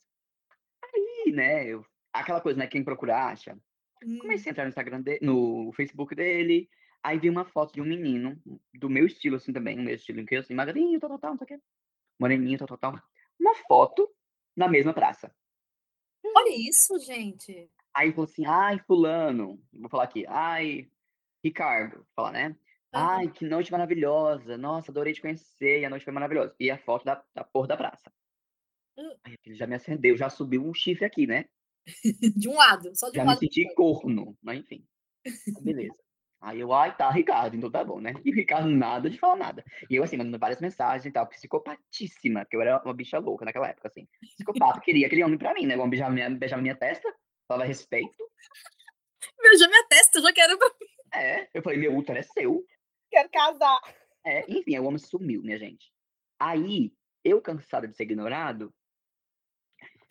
Aí, né, eu, aquela coisa, né, quem procura acha. Hum. Comecei a entrar no Instagram dele, no Facebook dele. Aí vi uma foto de um menino, do meu estilo, assim, também, o meu estilo, que eu, assim, magrinho, tal, tal, tal, não sei o quê. Moreninho, tal, tal, tal. Uma foto na mesma praça. Olha isso, gente. Aí falou assim, ai, fulano, vou falar aqui, ai, Ricardo, vou falar, né? Ai, que noite maravilhosa, nossa, adorei te conhecer, e a noite foi maravilhosa. E a foto da, da porra da praça. Aí aquilo já me acendeu, já subiu um chifre aqui, né? *laughs* de um lado, só de já um lado. Já me senti corno, mas enfim. Beleza. Aí eu, ai, tá, Ricardo, então tá bom, né? E o Ricardo nada de falar nada. E eu, assim, mandando várias mensagens e tal, psicopatíssima, porque eu era uma bicha louca naquela época, assim. Psicopata, queria aquele homem pra mim, né? Homem beijava minha, beijava minha testa, falava respeito. Beijou minha testa, eu já quero pra mim. É, eu falei, meu útero é seu. Quero casar. É, enfim, o homem sumiu, minha gente. Aí, eu cansado de ser ignorado,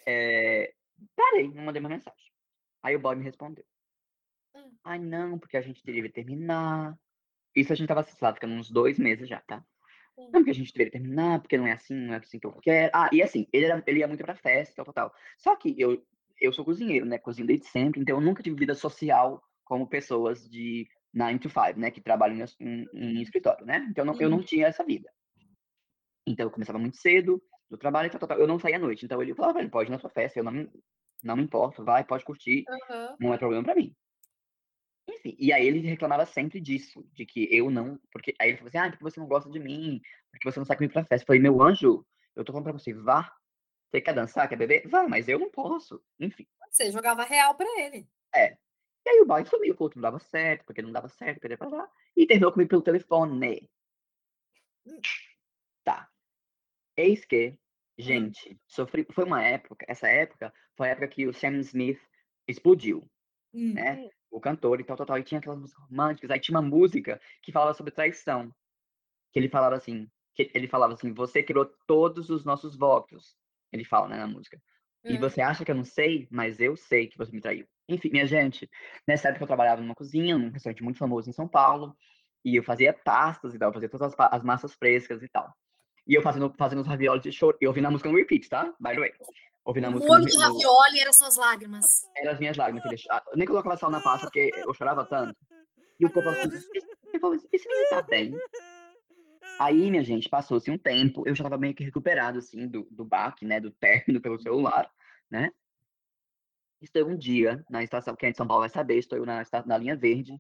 é, parei, não mandei uma mensagem. Aí o boy me respondeu. Ai, não, porque a gente deveria terminar. Isso a gente tava, sei lá, ficando uns dois meses já, tá? Hum. Não, porque a gente deveria terminar, porque não é assim, não é assim que eu quero. Ah, e assim, ele, era, ele ia muito pra festa, tal, tal, tal. Só que eu, eu sou cozinheiro, né? Cozinho desde sempre, então eu nunca tive vida social como pessoas de 9 to 5, né? Que trabalham em, em, em escritório, né? Então não, eu não uhum. tinha essa vida. Então eu começava muito cedo no trabalho, tal, tal, tal. eu não saía à noite. Então ele falava, pode ir na sua festa, eu não, não me importo, vai, pode curtir, uhum. não é problema para mim. Enfim, e aí ele reclamava sempre disso, de que eu não. Porque aí ele falou assim: ah, porque você não gosta de mim, porque você não sai comigo pra festa. Eu falei, meu anjo, eu tô falando pra você, vá. Você quer dançar, quer beber? Vá, mas eu não posso. Enfim. Você jogava real pra ele. É. E aí o boy sumiu, falou que não dava certo, porque não dava certo, perder pra lá. E terminou comigo pelo telefone. Hum. Tá. Eis que, hum. gente, sofri. Foi uma época, essa época foi a época que o Sam Smith explodiu. Hum. Né? O cantor e tal, tal, tal, e tinha aquelas músicas românticas, aí tinha uma música que falava sobre traição, que ele falava assim, que ele falava assim, você quebrou todos os nossos votos, ele fala, né, na música, e hum. você acha que eu não sei, mas eu sei que você me traiu. Enfim, minha gente, nessa época eu trabalhava numa cozinha, num restaurante muito famoso em São Paulo, e eu fazia pastas e tal, eu fazia todas as, as massas frescas e tal. E eu fazendo, fazendo os raviolis de choro, eu ouvindo a música no repeat, tá? By the way. Ouvindo a música. O molho de ravioli eram suas lágrimas. Eram as minhas lágrimas, filha. Ah, eu nem colocava sal na pasta porque eu chorava tanto. E o povo assim, *laughs* esse menino tá bem. Aí, minha gente, passou-se um tempo, eu já tava meio que recuperado, assim, do, do baque, né, do término pelo celular, né? Estou um dia na estação, quem é de São Paulo vai saber, estou na, na linha verde,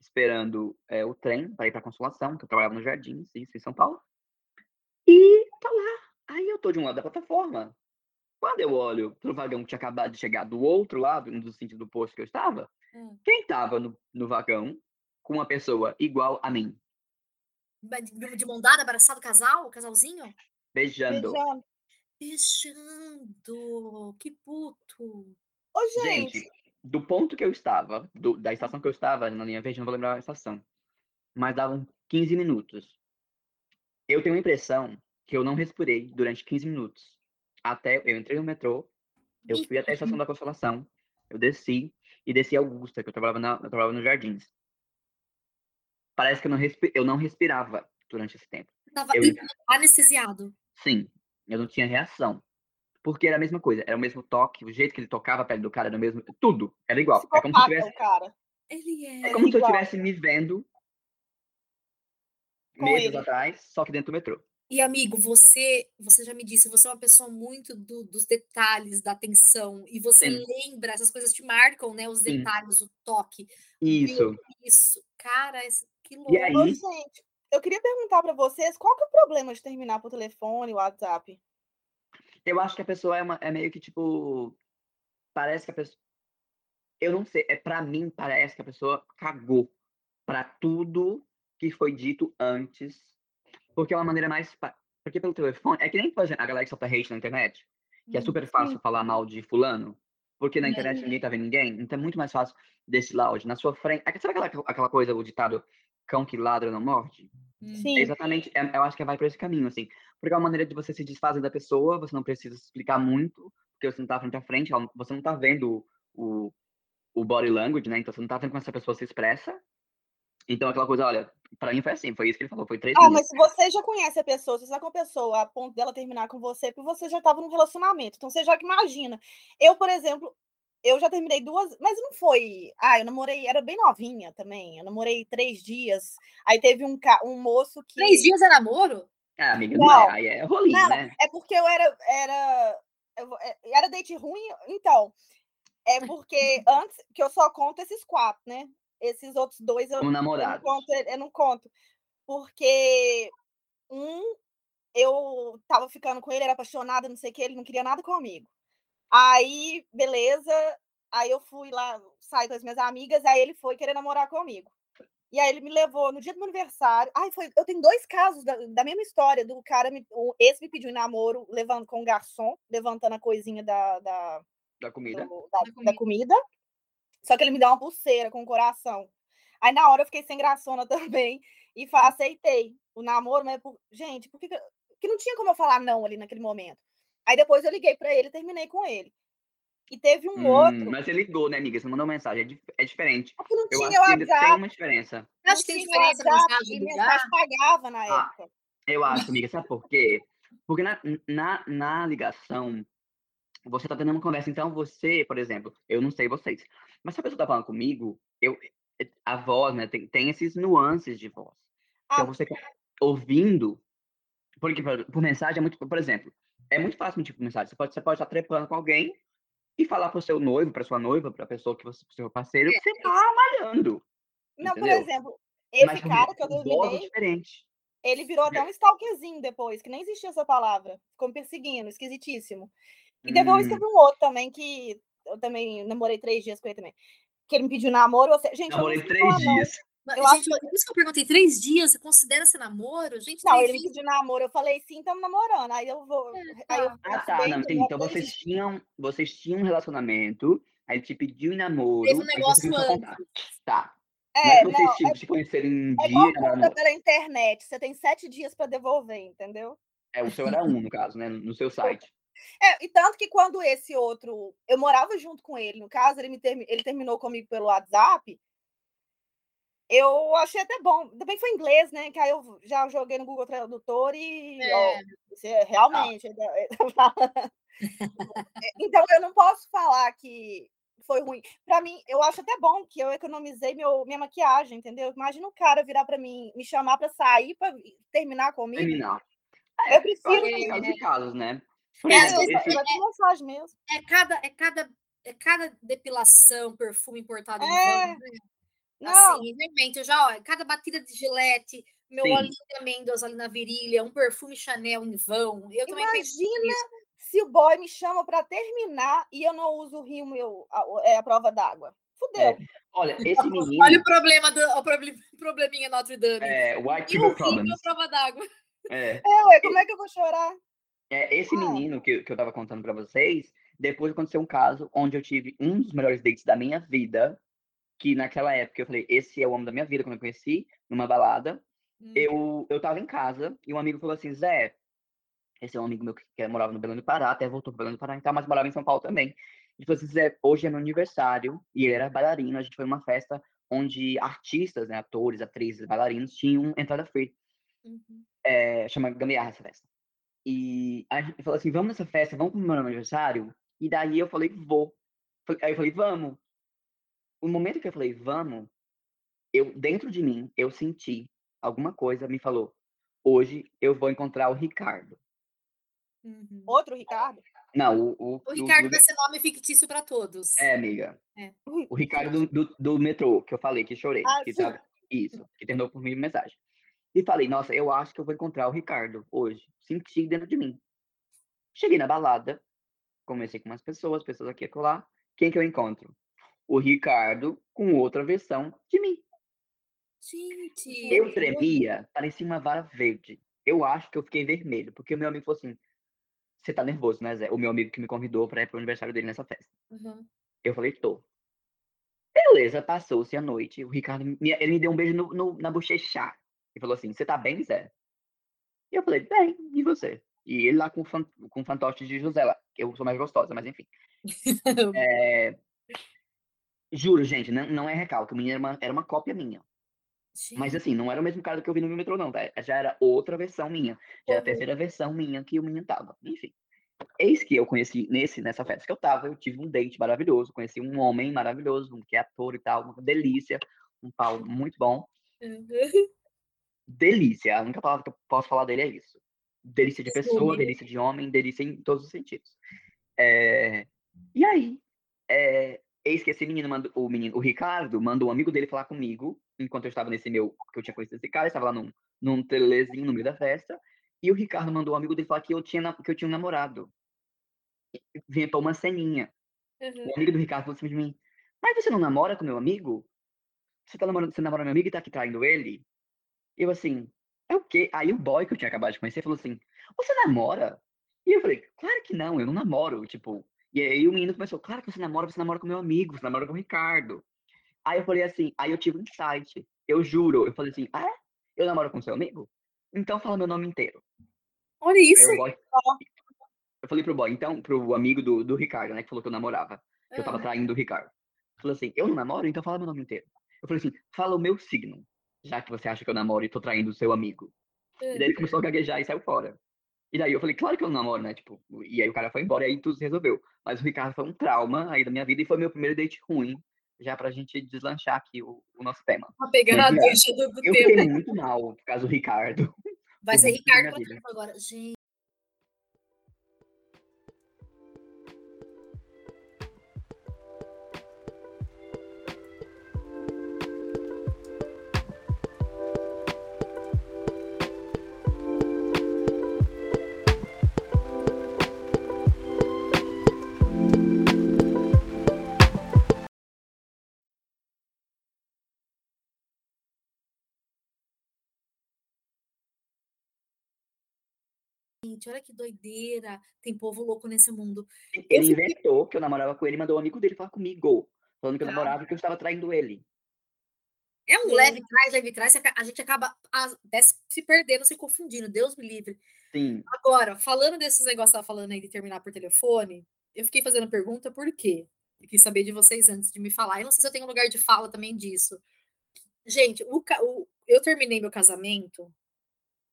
esperando é, o trem para ir para Consolação, que eu trabalhava no Jardim, isso, em São Paulo. E tá lá. Aí eu tô de um lado da plataforma, quando eu olho pro vagão que tinha acabado de chegar do outro lado, no sentido do posto que eu estava, hum. quem estava no, no vagão com uma pessoa igual a mim? De mão dada, abraçado, casal? Casalzinho? Beijando. Beijando. Beijando. Que puto. Ô, gente. gente. do ponto que eu estava, do, da estação que eu estava, na linha verde, não vou lembrar a estação, mas davam 15 minutos. Eu tenho a impressão que eu não respirei durante 15 minutos até. Eu entrei no metrô, eu fui até a estação da Consolação, eu desci e desci Augusta, que eu trabalhava, na, eu trabalhava nos Jardins. Parece que eu não, respi, eu não respirava durante esse tempo. Estava eu... anestesiado. Sim, eu não tinha reação. Porque era a mesma coisa, era o mesmo toque, o jeito que ele tocava a pele do cara era o mesmo. Tudo era igual. é como se tivesse. Cara. Ele é. É como se eu estivesse me vendo Com meses ele. atrás, só que dentro do metrô. E amigo, você, você já me disse, você é uma pessoa muito do, dos detalhes, da atenção, e você Sim. lembra, essas coisas te marcam, né? Os Sim. detalhes, o toque. Isso. Isso. Cara, que louco. E aí... Ô, gente, eu queria perguntar para vocês, qual que é o problema de terminar por telefone, WhatsApp? Eu acho que a pessoa é, uma, é meio que, tipo, parece que a pessoa... Eu não sei, é para mim parece que a pessoa cagou para tudo que foi dito antes, porque é uma maneira mais. Porque pelo telefone, é que nem fazer a galera que solta hate na internet, que é super hum, fácil Sim. falar mal de fulano, porque na internet ninguém tá vendo ninguém, então é muito mais fácil desse loud na sua frente. É sabe aquela, aquela coisa, o ditado cão que ladra não morde? Sim. É exatamente, é, eu acho que vai por esse caminho, assim. Porque é uma maneira de você se desfazer da pessoa, você não precisa explicar muito, porque você não tá frente a frente, você não tá vendo o, o body language, né? Então você não tá vendo como essa pessoa se expressa. Então aquela coisa, olha, pra mim foi assim, foi isso que ele falou, foi três Ah, mas se você já conhece a pessoa, você está com a pessoa a ponto dela terminar com você, porque você já estava num relacionamento. Então você já imagina. Eu, por exemplo, eu já terminei duas, mas não foi. Ah, eu namorei, era bem novinha também. Eu namorei três dias. Aí teve um, um moço que. Três dias é namoro? Ah, amiga, não, não é, aí é rolinho, não, né? É porque eu era. Era, eu, é, era date ruim, então. É porque antes, que eu só conto esses quatro, né? Esses outros dois eu, um namorado. eu, não conto, eu não conto. Porque um, eu tava ficando com ele, era apaixonada, não sei o que, ele não queria nada comigo. Aí, beleza. Aí eu fui lá, saí com as minhas amigas, aí ele foi querer namorar comigo. E aí ele me levou no dia do meu aniversário. Ai, foi, eu tenho dois casos da, da mesma história, do cara, me, esse me pediu em namoro, levando com um garçom, levantando a coisinha da, da, da comida. Do, da, da, comida. da, comida. Só que ele me deu uma pulseira com o coração. Aí na hora eu fiquei sem graçona *laughs* também e aceitei o namoro, mas por, gente, porque que não tinha como eu falar não ali naquele momento. Aí depois eu liguei para ele e terminei com ele. E teve um hum, outro. Mas você ligou, né, amiga? Você mandou mensagem. É, é diferente. Porque não eu tinha acho que tem uma diferença. Eu acho que tem diferença mensagem. Mensagem pagava na ah, época. Eu acho, amiga. Sabe por quê? Porque na, na, na ligação, você tá tendo uma conversa. Então, você, por exemplo, eu não sei vocês, mas se a pessoa tá falando comigo, eu, a voz, né, tem, tem esses nuances de voz. Então, ah. Então, você tá ouvindo, porque por, por mensagem é muito, por exemplo, é muito fácil mentir por mensagem. Você pode, você pode estar trepando com alguém e falar para o seu noivo, para sua noiva, para a pessoa que você, pro seu parceiro, que você está malhando. Não, entendeu? por exemplo, esse Mas, cara que eu terminei, diferente. ele virou até um stalkerzinho depois, que nem existia essa palavra. Ficou me perseguindo, esquisitíssimo. E depois hum. teve um outro também que eu também namorei três dias com ele também. Que ele me pediu namoro. Você... Gente, namorei três dias. Eu gente, acho... por isso que eu perguntei, três dias, você considera ser namoro? Gente, não, ele me pediu namoro, eu falei, sim, estamos namorando. Aí eu vou. É, tá. Aí eu tá. ah, tá, não, entendi. Então vocês tinham, vocês tinham um relacionamento, aí ele te pediu em namoro. Teve um negócio antes. Tá. É, não é vocês tipo, é, se conhecerem um é dia. É pela internet, você tem sete dias para devolver, entendeu? É, o seu era um, no caso, né? No seu site. É, e tanto que quando esse outro. Eu morava junto com ele, no caso, ele, me ele terminou comigo pelo WhatsApp. Eu achei até bom. Também foi inglês, né? Que aí eu já joguei no Google Tradutor e é. Ó, você realmente. Ah. então eu não posso falar que foi ruim. Para mim, eu acho até bom que eu economizei meu, minha maquiagem, entendeu? Imagina o cara virar para mim, me chamar para sair, para terminar comigo. Terminar. Eu prefiro. É, casos casos, né? É, esse, é, mesmo. é cada, é cada, é cada depilação, perfume importado é. né? Não. Assim, realmente, eu já, ó, cada batida de gilete, meu Sim. olhinho de amêndoas ali na virilha, um perfume Chanel em vão. Eu também Imagina se o boy me chama para terminar e eu não uso o rio meu, a, é a prova d'água. Fudeu. É. Olha, *laughs* esse *laughs* menino. Olha o problema do o *laughs* probleminha Notre Dame. É, white people problems. a prova d'água. É. é, ué, como é que eu vou chorar? É, esse menino que, que eu tava contando para vocês, depois aconteceu um caso onde eu tive um dos melhores dates da minha vida, que naquela época eu falei, esse é o homem da minha vida, quando eu conheci, numa balada. Hum. Eu, eu tava em casa e um amigo falou assim, Zé, esse é um amigo meu que, que morava no Belém do Pará, até voltou pro Belém do Pará, mas morava em São Paulo também. Ele falou assim, Zé, hoje é meu aniversário, e ele era bailarino, a gente foi numa festa onde artistas, né, atores, atrizes, bailarinos, tinham entrada free. Uhum. É, chama Gambiarra essa festa. E a gente falou assim, vamos nessa festa, vamos comemorar meu aniversário? E daí eu falei, vou. Aí eu falei, vamos o momento que eu falei, vamos, eu, dentro de mim, eu senti alguma coisa, me falou, hoje eu vou encontrar o Ricardo. Uhum. Outro Ricardo? Não, o. O, o Ricardo vai ser nome fictício para todos. É, amiga. É. O Ricardo do, do, do, metrô, que eu falei, que chorei. Ah, que tava, isso, que terminou por mim mensagem. E falei, nossa, eu acho que eu vou encontrar o Ricardo hoje. Senti dentro de mim. Cheguei na balada, comecei com umas pessoas, pessoas aqui e lá. Quem que eu encontro? o Ricardo com outra versão de mim. Gente. Eu tremia, parecia uma vara verde. Eu acho que eu fiquei vermelho, porque o meu amigo falou assim: Você tá nervoso, né, Zé? O meu amigo que me convidou pra ir pro aniversário dele nessa festa. Uhum. Eu falei: Tô. Beleza, passou-se a noite. O Ricardo, me, ele me deu um beijo no, no, na bochecha. E falou assim: Você tá bem, Zé? E eu falei: Bem, e você? E ele lá com, fan, com fantoche de José lá. Eu sou mais gostosa, mas enfim. *laughs* é... Juro, gente, não, não é recalque. O menino era uma, era uma cópia minha. Sim. Mas assim, não era o mesmo cara que eu vi no metrô, não, tá? Já era outra versão minha. Já era a terceira versão minha que o menino tava. Enfim. Eis que eu conheci nesse, nessa festa que eu tava, eu tive um date maravilhoso, conheci um homem maravilhoso, um que é ator e tal, uma delícia, um pau muito bom. Uhum. Delícia, a única palavra que eu posso falar dele é isso. Delícia de pessoa, delícia de homem, delícia em todos os sentidos. É... E aí, é... eis que esse menino, manda, o menino, o Ricardo, mandou um amigo dele falar comigo, enquanto eu estava nesse meu, que eu tinha conhecido esse cara, estava lá num, num telezinho no meio da festa, e o Ricardo mandou um amigo dele falar que eu tinha, que eu tinha um namorado. Pra uma ceninha. Uhum. O amigo do Ricardo falou assim de mim, mas você não namora com meu amigo? Você tá namorando, você namora meu amigo e tá aqui traindo ele? Eu assim, é o quê? Aí o boy que eu tinha acabado de conhecer falou assim, você namora? E eu falei, claro que não, eu não namoro, tipo... E aí o menino começou, claro que você namora, você namora com meu amigo, você namora com o Ricardo. Aí eu falei assim, aí eu tive um insight, eu juro, eu falei assim, ah, é? Eu namoro com seu amigo? Então fala meu nome inteiro. Olha isso! Eu, boy, eu, falei pro boy, então, pro amigo do, do Ricardo, né, que falou que eu namorava, que eu tava traindo o Ricardo. Falou assim, eu não namoro, então fala meu nome inteiro. Eu falei assim, fala o meu signo já que você acha que eu namoro e tô traindo o seu amigo. E daí ele começou a gaguejar e saiu fora. E daí eu falei, claro que eu não namoro, né? Tipo, e aí o cara foi embora e aí tudo se resolveu. Mas o Ricardo foi um trauma aí da minha vida e foi meu primeiro date ruim, já pra gente deslanchar aqui o, o nosso tema. Tá pegando a deixa do, do eu tema. Eu fiquei muito mal por causa do Ricardo. Vai ser Ricardo agora. Gente. Gente, olha que doideira, tem povo louco nesse mundo. Ele fiquei... inventou que eu namorava com ele e mandou um amigo dele falar comigo, falando que eu namorava e que eu estava traindo ele. É um leve trás, leve trás, a gente acaba se perdendo, se confundindo, Deus me livre. Sim. Agora, falando desses negócios que eu falando aí de terminar por telefone, eu fiquei fazendo pergunta por quê? Eu quis saber de vocês antes de me falar. Eu não sei se eu tenho lugar de fala também disso. Gente, o, o, eu terminei meu casamento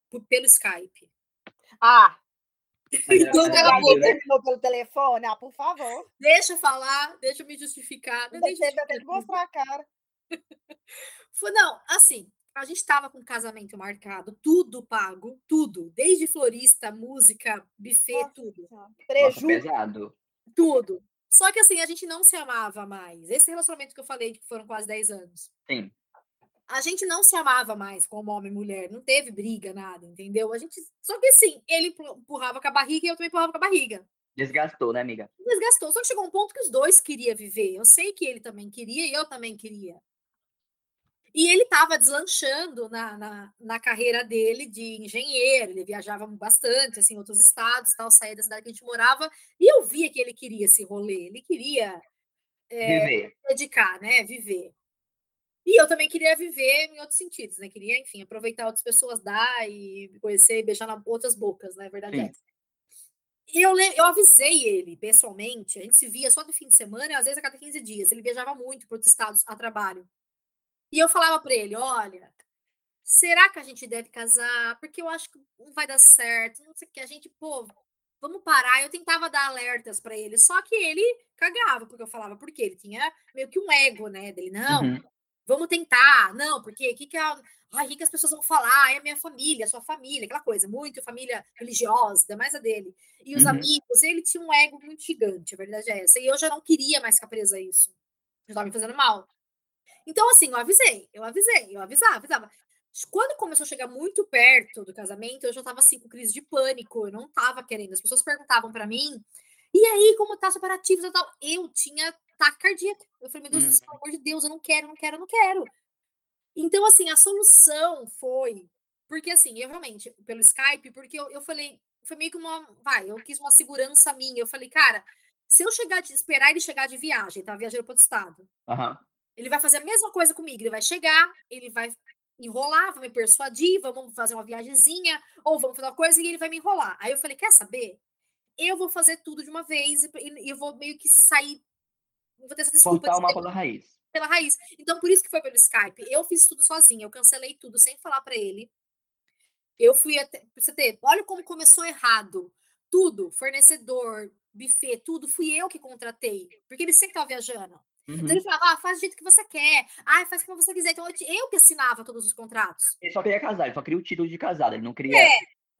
por, pelo Skype. Ah! *laughs* Então, ela terminou pelo telefone? Ah, por favor. Deixa eu falar, deixa eu me justificar. Não deixa eu ter que mostrar a cara. Não, assim, a gente estava com casamento marcado, tudo pago, tudo, desde florista, música, buffet, Nossa, tudo. Preju. pesado. Tudo. Só que assim, a gente não se amava mais. Esse relacionamento que eu falei, que foram quase 10 anos. Sim a gente não se amava mais como homem e mulher, não teve briga, nada, entendeu? A gente, só que assim, ele empurrava com a barriga e eu também empurrava com a barriga. Desgastou, né, amiga? Desgastou. Só que chegou um ponto que os dois queriam viver. Eu sei que ele também queria e eu também queria. E ele estava deslanchando na, na, na, carreira dele de engenheiro, ele viajava bastante, assim, em outros estados, tal, saía da cidade que a gente morava, e eu via que ele queria esse rolê, ele queria é, viver. dedicar, né, viver. E eu também queria viver em outros sentidos, né? Queria, enfim, aproveitar outras pessoas, dar e conhecer e beijar na outras bocas, né? Verdade é. E eu, eu avisei ele pessoalmente, a gente se via só no fim de semana e às vezes a cada 15 dias. Ele viajava muito para outros estados a trabalho. E eu falava para ele: olha, será que a gente deve casar? Porque eu acho que não vai dar certo. Não sei o que. A gente, pô, vamos parar. Eu tentava dar alertas para ele, só que ele cagava, porque eu falava, porque ele tinha meio que um ego, né? Dele, não, uhum. Vamos tentar. Não, porque o que, que, a, ai, que, que as pessoas vão falar? É a minha família, a sua família, aquela coisa, muito família religiosa, ainda mais a dele. E os uhum. amigos, ele tinha um ego muito gigante, a verdade é essa. E eu já não queria mais ficar presa a isso. Já estava me fazendo mal. Então, assim, eu avisei, eu avisei, eu avisava, avisava. Quando começou a chegar muito perto do casamento, eu já estava assim com crise de pânico, eu não estava querendo. As pessoas perguntavam para mim, e aí, como tá separativos e tal? Eu tinha ataque cardíaco. Eu falei, meu Deus, hum. pelo amor de Deus, eu não quero, não quero, não quero. Então, assim, a solução foi. Porque, assim, eu realmente, pelo Skype, porque eu, eu falei, foi meio que uma. Vai, eu quis uma segurança minha. Eu falei, cara, se eu chegar de esperar ele chegar de viagem, tá? Viajando para outro estado. Uhum. Ele vai fazer a mesma coisa comigo. Ele vai chegar, ele vai enrolar, vai me persuadir, vamos fazer uma viagemzinha, ou vamos fazer uma coisa e ele vai me enrolar. Aí eu falei, quer saber? Eu vou fazer tudo de uma vez e eu vou meio que sair. Vou ter essa desculpa. Cortar o mapa da raiz. Pela raiz. Então, por isso que foi pelo Skype. Eu fiz tudo sozinha, eu cancelei tudo sem falar para ele. Eu fui até. Você ter, olha como começou errado. Tudo, fornecedor, buffet, tudo, fui eu que contratei. Porque ele sempre estava viajando. Uhum. Então ele falava, ah, faz do jeito que você quer, ah, faz como você quiser. Então eu que assinava todos os contratos. Ele só queria casar, ele só queria o título de casado, ele não queria. É,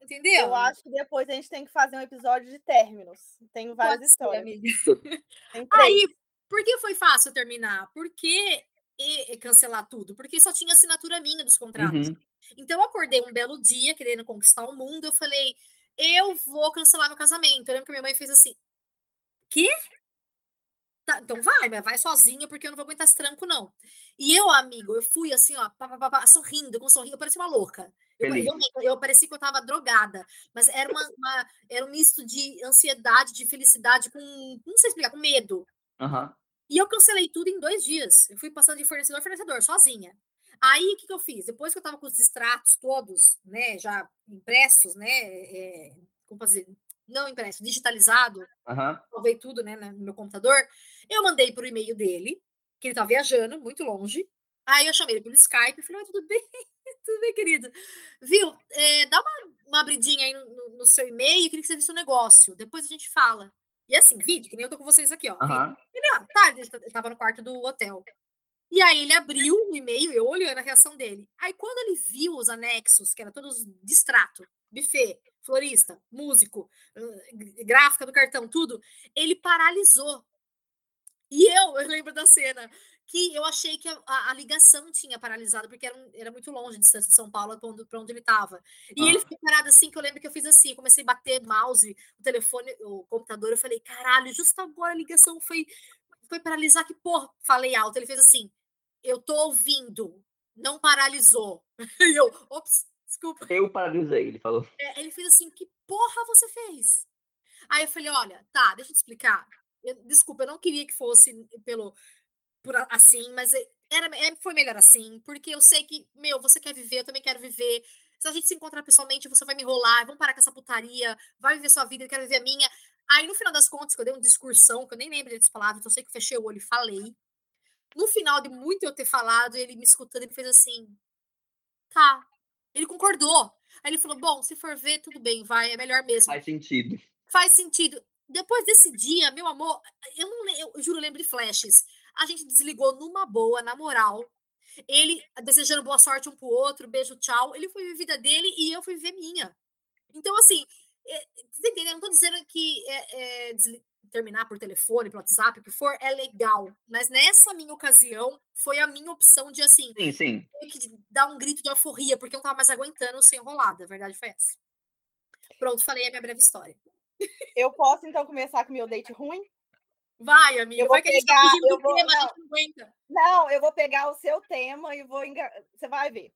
entendeu? Eu acho que depois a gente tem que fazer um episódio de términos. *laughs* Tem várias Pode histórias. Ser, Aí, por que foi fácil terminar? Porque e, cancelar tudo? Porque só tinha assinatura minha dos contratos. Uhum. Então eu acordei um belo dia, querendo conquistar o mundo, eu falei, eu vou cancelar meu casamento. Eu lembro que minha mãe fez assim, quê? Tá, então vai, mas vai sozinha, porque eu não vou aguentar esse tranco, não. E eu, amigo, eu fui assim, ó, pá, pá, pá, sorrindo, com um sorriso, eu parecia uma louca. Eu, eu, eu parecia que eu tava drogada, mas era, uma, uma, era um misto de ansiedade, de felicidade, com, não sei explicar, com medo. Uhum. E eu cancelei tudo em dois dias. Eu fui passando de fornecedor a fornecedor, sozinha. Aí, o que, que eu fiz? Depois que eu tava com os extratos todos, né, já impressos, né, é, como fazer, não impresso, digitalizado, uhum. salvei tudo, né, no meu computador, eu mandei pro e-mail dele, que ele tava viajando, muito longe, aí eu chamei ele pelo Skype e falei, oi, tudo bem? *laughs* tudo bem, querido? Viu, é, dá uma, uma abridinha aí no, no seu e-mail, queria que você visse o negócio, depois a gente fala. E assim, vídeo, que nem eu tô com vocês aqui, ó. Uhum. Ele, ó, tá, ele tava no quarto do hotel. E aí ele abriu o e-mail, eu olhando a reação dele. Aí quando ele viu os anexos, que eram todos distrato, buffet, florista, músico, gráfica do cartão, tudo, ele paralisou. E eu, eu lembro da cena que eu achei que a, a, a ligação tinha paralisado, porque era, era, muito longe a distância de São Paulo para onde, onde, ele estava. E ah. ele ficou parado assim, que eu lembro que eu fiz assim, comecei a bater mouse, o telefone, o computador, eu falei, caralho, justo agora a ligação foi, foi paralisar, que porra, falei alto. Ele fez assim, eu tô ouvindo, não paralisou. *laughs* E eu, ops, desculpa. Eu paralisei, ele falou. É, ele fez assim, que porra você fez? Aí eu falei, olha, tá, deixa eu te explicar. Eu, desculpa, eu não queria que fosse pelo por assim, mas é, era, é, foi melhor assim, porque eu sei que, meu, você quer viver, eu também quero viver. Se a gente se encontrar pessoalmente, você vai me enrolar, vamos parar com essa putaria, vai viver sua vida, eu quero viver a minha. Aí, no final das contas, que eu dei uma discursão, que eu nem lembro das palavras, então eu sei que eu fechei o olho e falei. No final de muito eu ter falado, ele me escutando, ele fez assim: tá. Ele concordou. Aí ele falou: bom, se for ver, tudo bem, vai, é melhor mesmo. Faz sentido. Faz sentido. Depois desse dia, meu amor, eu não eu juro, eu lembro de flashes. A gente desligou numa boa, na moral. Ele desejando boa sorte um pro outro, beijo, tchau. Ele foi viver a vida dele e eu fui viver minha. Então, assim, é, você entendeu? Não tô dizendo que é, é, terminar por telefone, por WhatsApp, o que for, é legal. Mas nessa minha ocasião, foi a minha opção de, assim, sim, sim. que dar um grito de euforia, porque eu não tava mais aguentando ser enrolada. A verdade foi essa. Pronto, falei a minha breve história. Eu posso, então, começar com o meu date ruim? Vai, amiga. Eu vou vai tá pegar, tá eu vou, tema, não, não, aguenta. não, eu vou pegar o seu tema e vou. Você vai ver.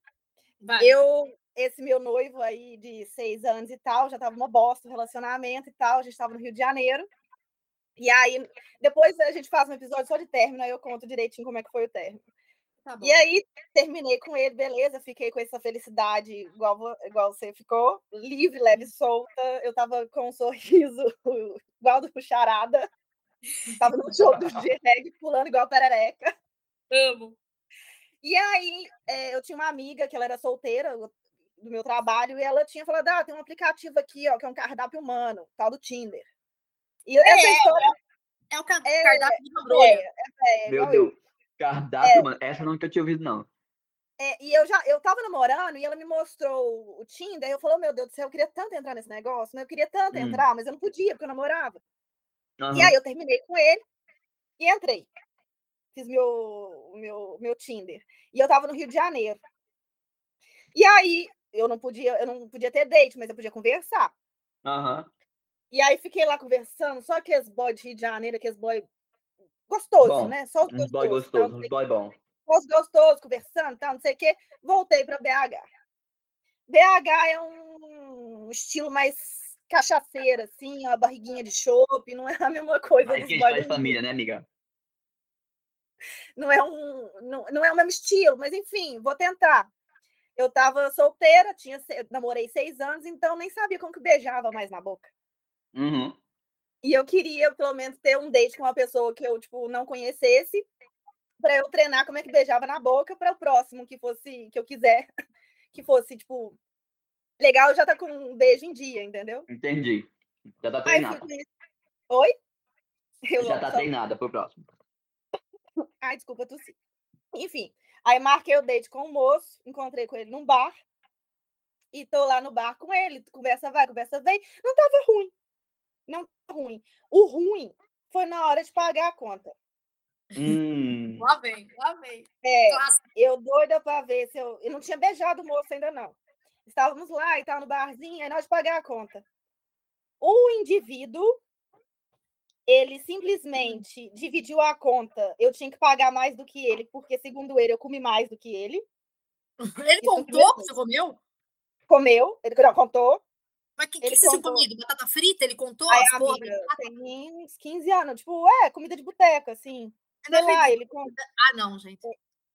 Vai. Eu, esse meu noivo aí de seis anos e tal, já tava uma bosta o relacionamento e tal, a gente estava no Rio de Janeiro. E aí, depois a gente faz um episódio só de término, aí eu conto direitinho como é que foi o término. Tá e aí, terminei com ele, beleza, fiquei com essa felicidade igual, igual você ficou, livre, leve, solta. Eu tava com um *laughs* sorriso igual do Puxarada. Tava no show do *laughs* G-Reg, pulando igual perereca. Amo. E aí, é, eu tinha uma amiga que ela era solteira do meu trabalho, e ela tinha falado: ah, tem um aplicativo aqui, ó, que é um cardápio humano, tal do Tinder. E é, essa história. É, é o é, cardápio de uma é, é, Meu Deus, cardápio, mano, essa eu nunca tinha ouvido, não. É, e eu já eu tava namorando e ela me mostrou o Tinder, e eu falei, meu Deus do céu, eu queria tanto entrar nesse negócio, né? Eu queria tanto hum. entrar, mas eu não podia, porque eu namorava. Uhum. E aí eu terminei com ele e entrei. Fiz meu, meu, meu Tinder. E eu tava no Rio de Janeiro. E aí eu não podia, eu não podia ter date, mas eu podia conversar. Uhum. E aí fiquei lá conversando, só que os boy de Rio de Janeiro, aqueles boy gostoso, bom, né? Só os boy gostoso, os boy bom. gostoso, gostoso, conversando, tal, não sei o quê. Voltei para BH. BH é um estilo mais cachaceira, assim, uma barriguinha de chope, não é a mesma coisa. Mas que faz família, né, amiga? Não é, um, não, não é o mesmo estilo, mas enfim, vou tentar. Eu estava solteira, tinha, namorei seis anos, então nem sabia como que beijava mais na boca. Uhum. E eu queria, pelo menos, ter um date com uma pessoa que eu, tipo, não conhecesse, para eu treinar como é que beijava na boca para o próximo que fosse, que eu quiser, *laughs* que fosse, tipo, legal já tá com um beijo em dia, entendeu? Entendi. Já tá treinada. Oi? Eu já tá só... treinada pro próximo. *laughs* Ai, desculpa, tossi. Enfim, aí marquei o date com o moço, encontrei com ele num bar, e tô lá no bar com ele, conversa vai, conversa vem. Não tava ruim. Não ruim. O ruim foi na hora de pagar a conta. Hum. Lá vem, lá vem. É, eu doida para ver se eu. Eu não tinha beijado o moço ainda, não. Estávamos lá e tal, no barzinho, aí nós de pagar a conta. O indivíduo, ele simplesmente dividiu a conta. Eu tinha que pagar mais do que ele, porque, segundo ele, eu comi mais do que ele. *laughs* Ele contou que você comeu? Comeu, ele não, contou. Mas o que, que você tinha comido? Batata frita? Ele contou? Ai, amiga, tem uns 15 anos. Tipo, é, comida de boteca, assim. Sei lá, ele contou. Ah, não, gente